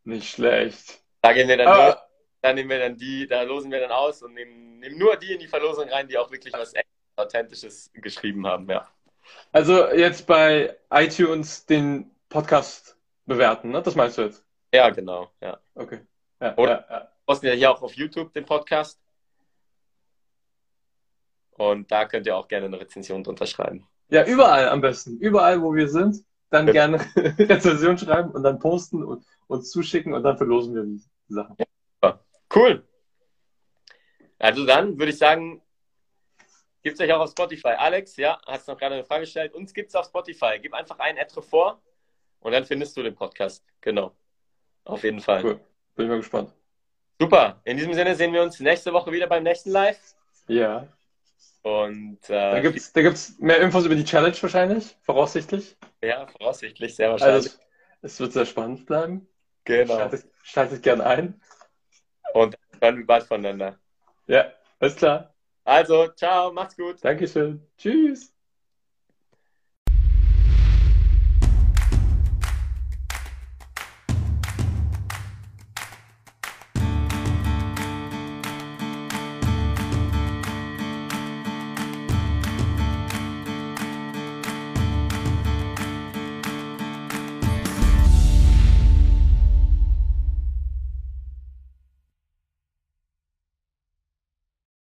[SPEAKER 2] Nicht schlecht.
[SPEAKER 3] Da gehen wir dann ah. nur, da nehmen wir dann die, da losen wir dann aus und nehmen, nehmen nur die in die Verlosung rein, die auch wirklich was Authentisches geschrieben haben, ja.
[SPEAKER 2] Also jetzt bei iTunes den Podcast bewerten, ne? Das meinst du jetzt?
[SPEAKER 3] Ja, genau, ja.
[SPEAKER 2] Okay. Ja,
[SPEAKER 3] Oder ja, ja. posten ja hier auch auf YouTube den Podcast. Und da könnt ihr auch gerne eine Rezension drunter schreiben.
[SPEAKER 2] Ja, überall am besten. Überall, wo wir sind, dann ja. gerne [LAUGHS] Rezension schreiben und dann posten und uns zuschicken und dann verlosen wir die Sachen.
[SPEAKER 3] Ja. Cool. Also dann würde ich sagen, gibt es euch auch auf Spotify. Alex, ja, hast noch gerade eine Frage gestellt. Uns gibt es auf Spotify. Gib einfach ein Etre vor und dann findest du den Podcast. Genau. Auf jeden Fall. Cool.
[SPEAKER 2] Bin ich mal gespannt.
[SPEAKER 3] Super. In diesem Sinne sehen wir uns nächste Woche wieder beim nächsten Live.
[SPEAKER 2] Ja.
[SPEAKER 3] Und äh,
[SPEAKER 2] da gibt es da gibt's mehr Infos über die Challenge wahrscheinlich, voraussichtlich.
[SPEAKER 3] Ja, voraussichtlich, sehr wahrscheinlich. Also,
[SPEAKER 2] es wird sehr spannend bleiben.
[SPEAKER 3] Genau.
[SPEAKER 2] Schaltet, schaltet gern ein.
[SPEAKER 3] Und hören wir bald voneinander.
[SPEAKER 2] Ja, alles klar.
[SPEAKER 3] Also, ciao, macht's gut.
[SPEAKER 2] Dankeschön. Tschüss.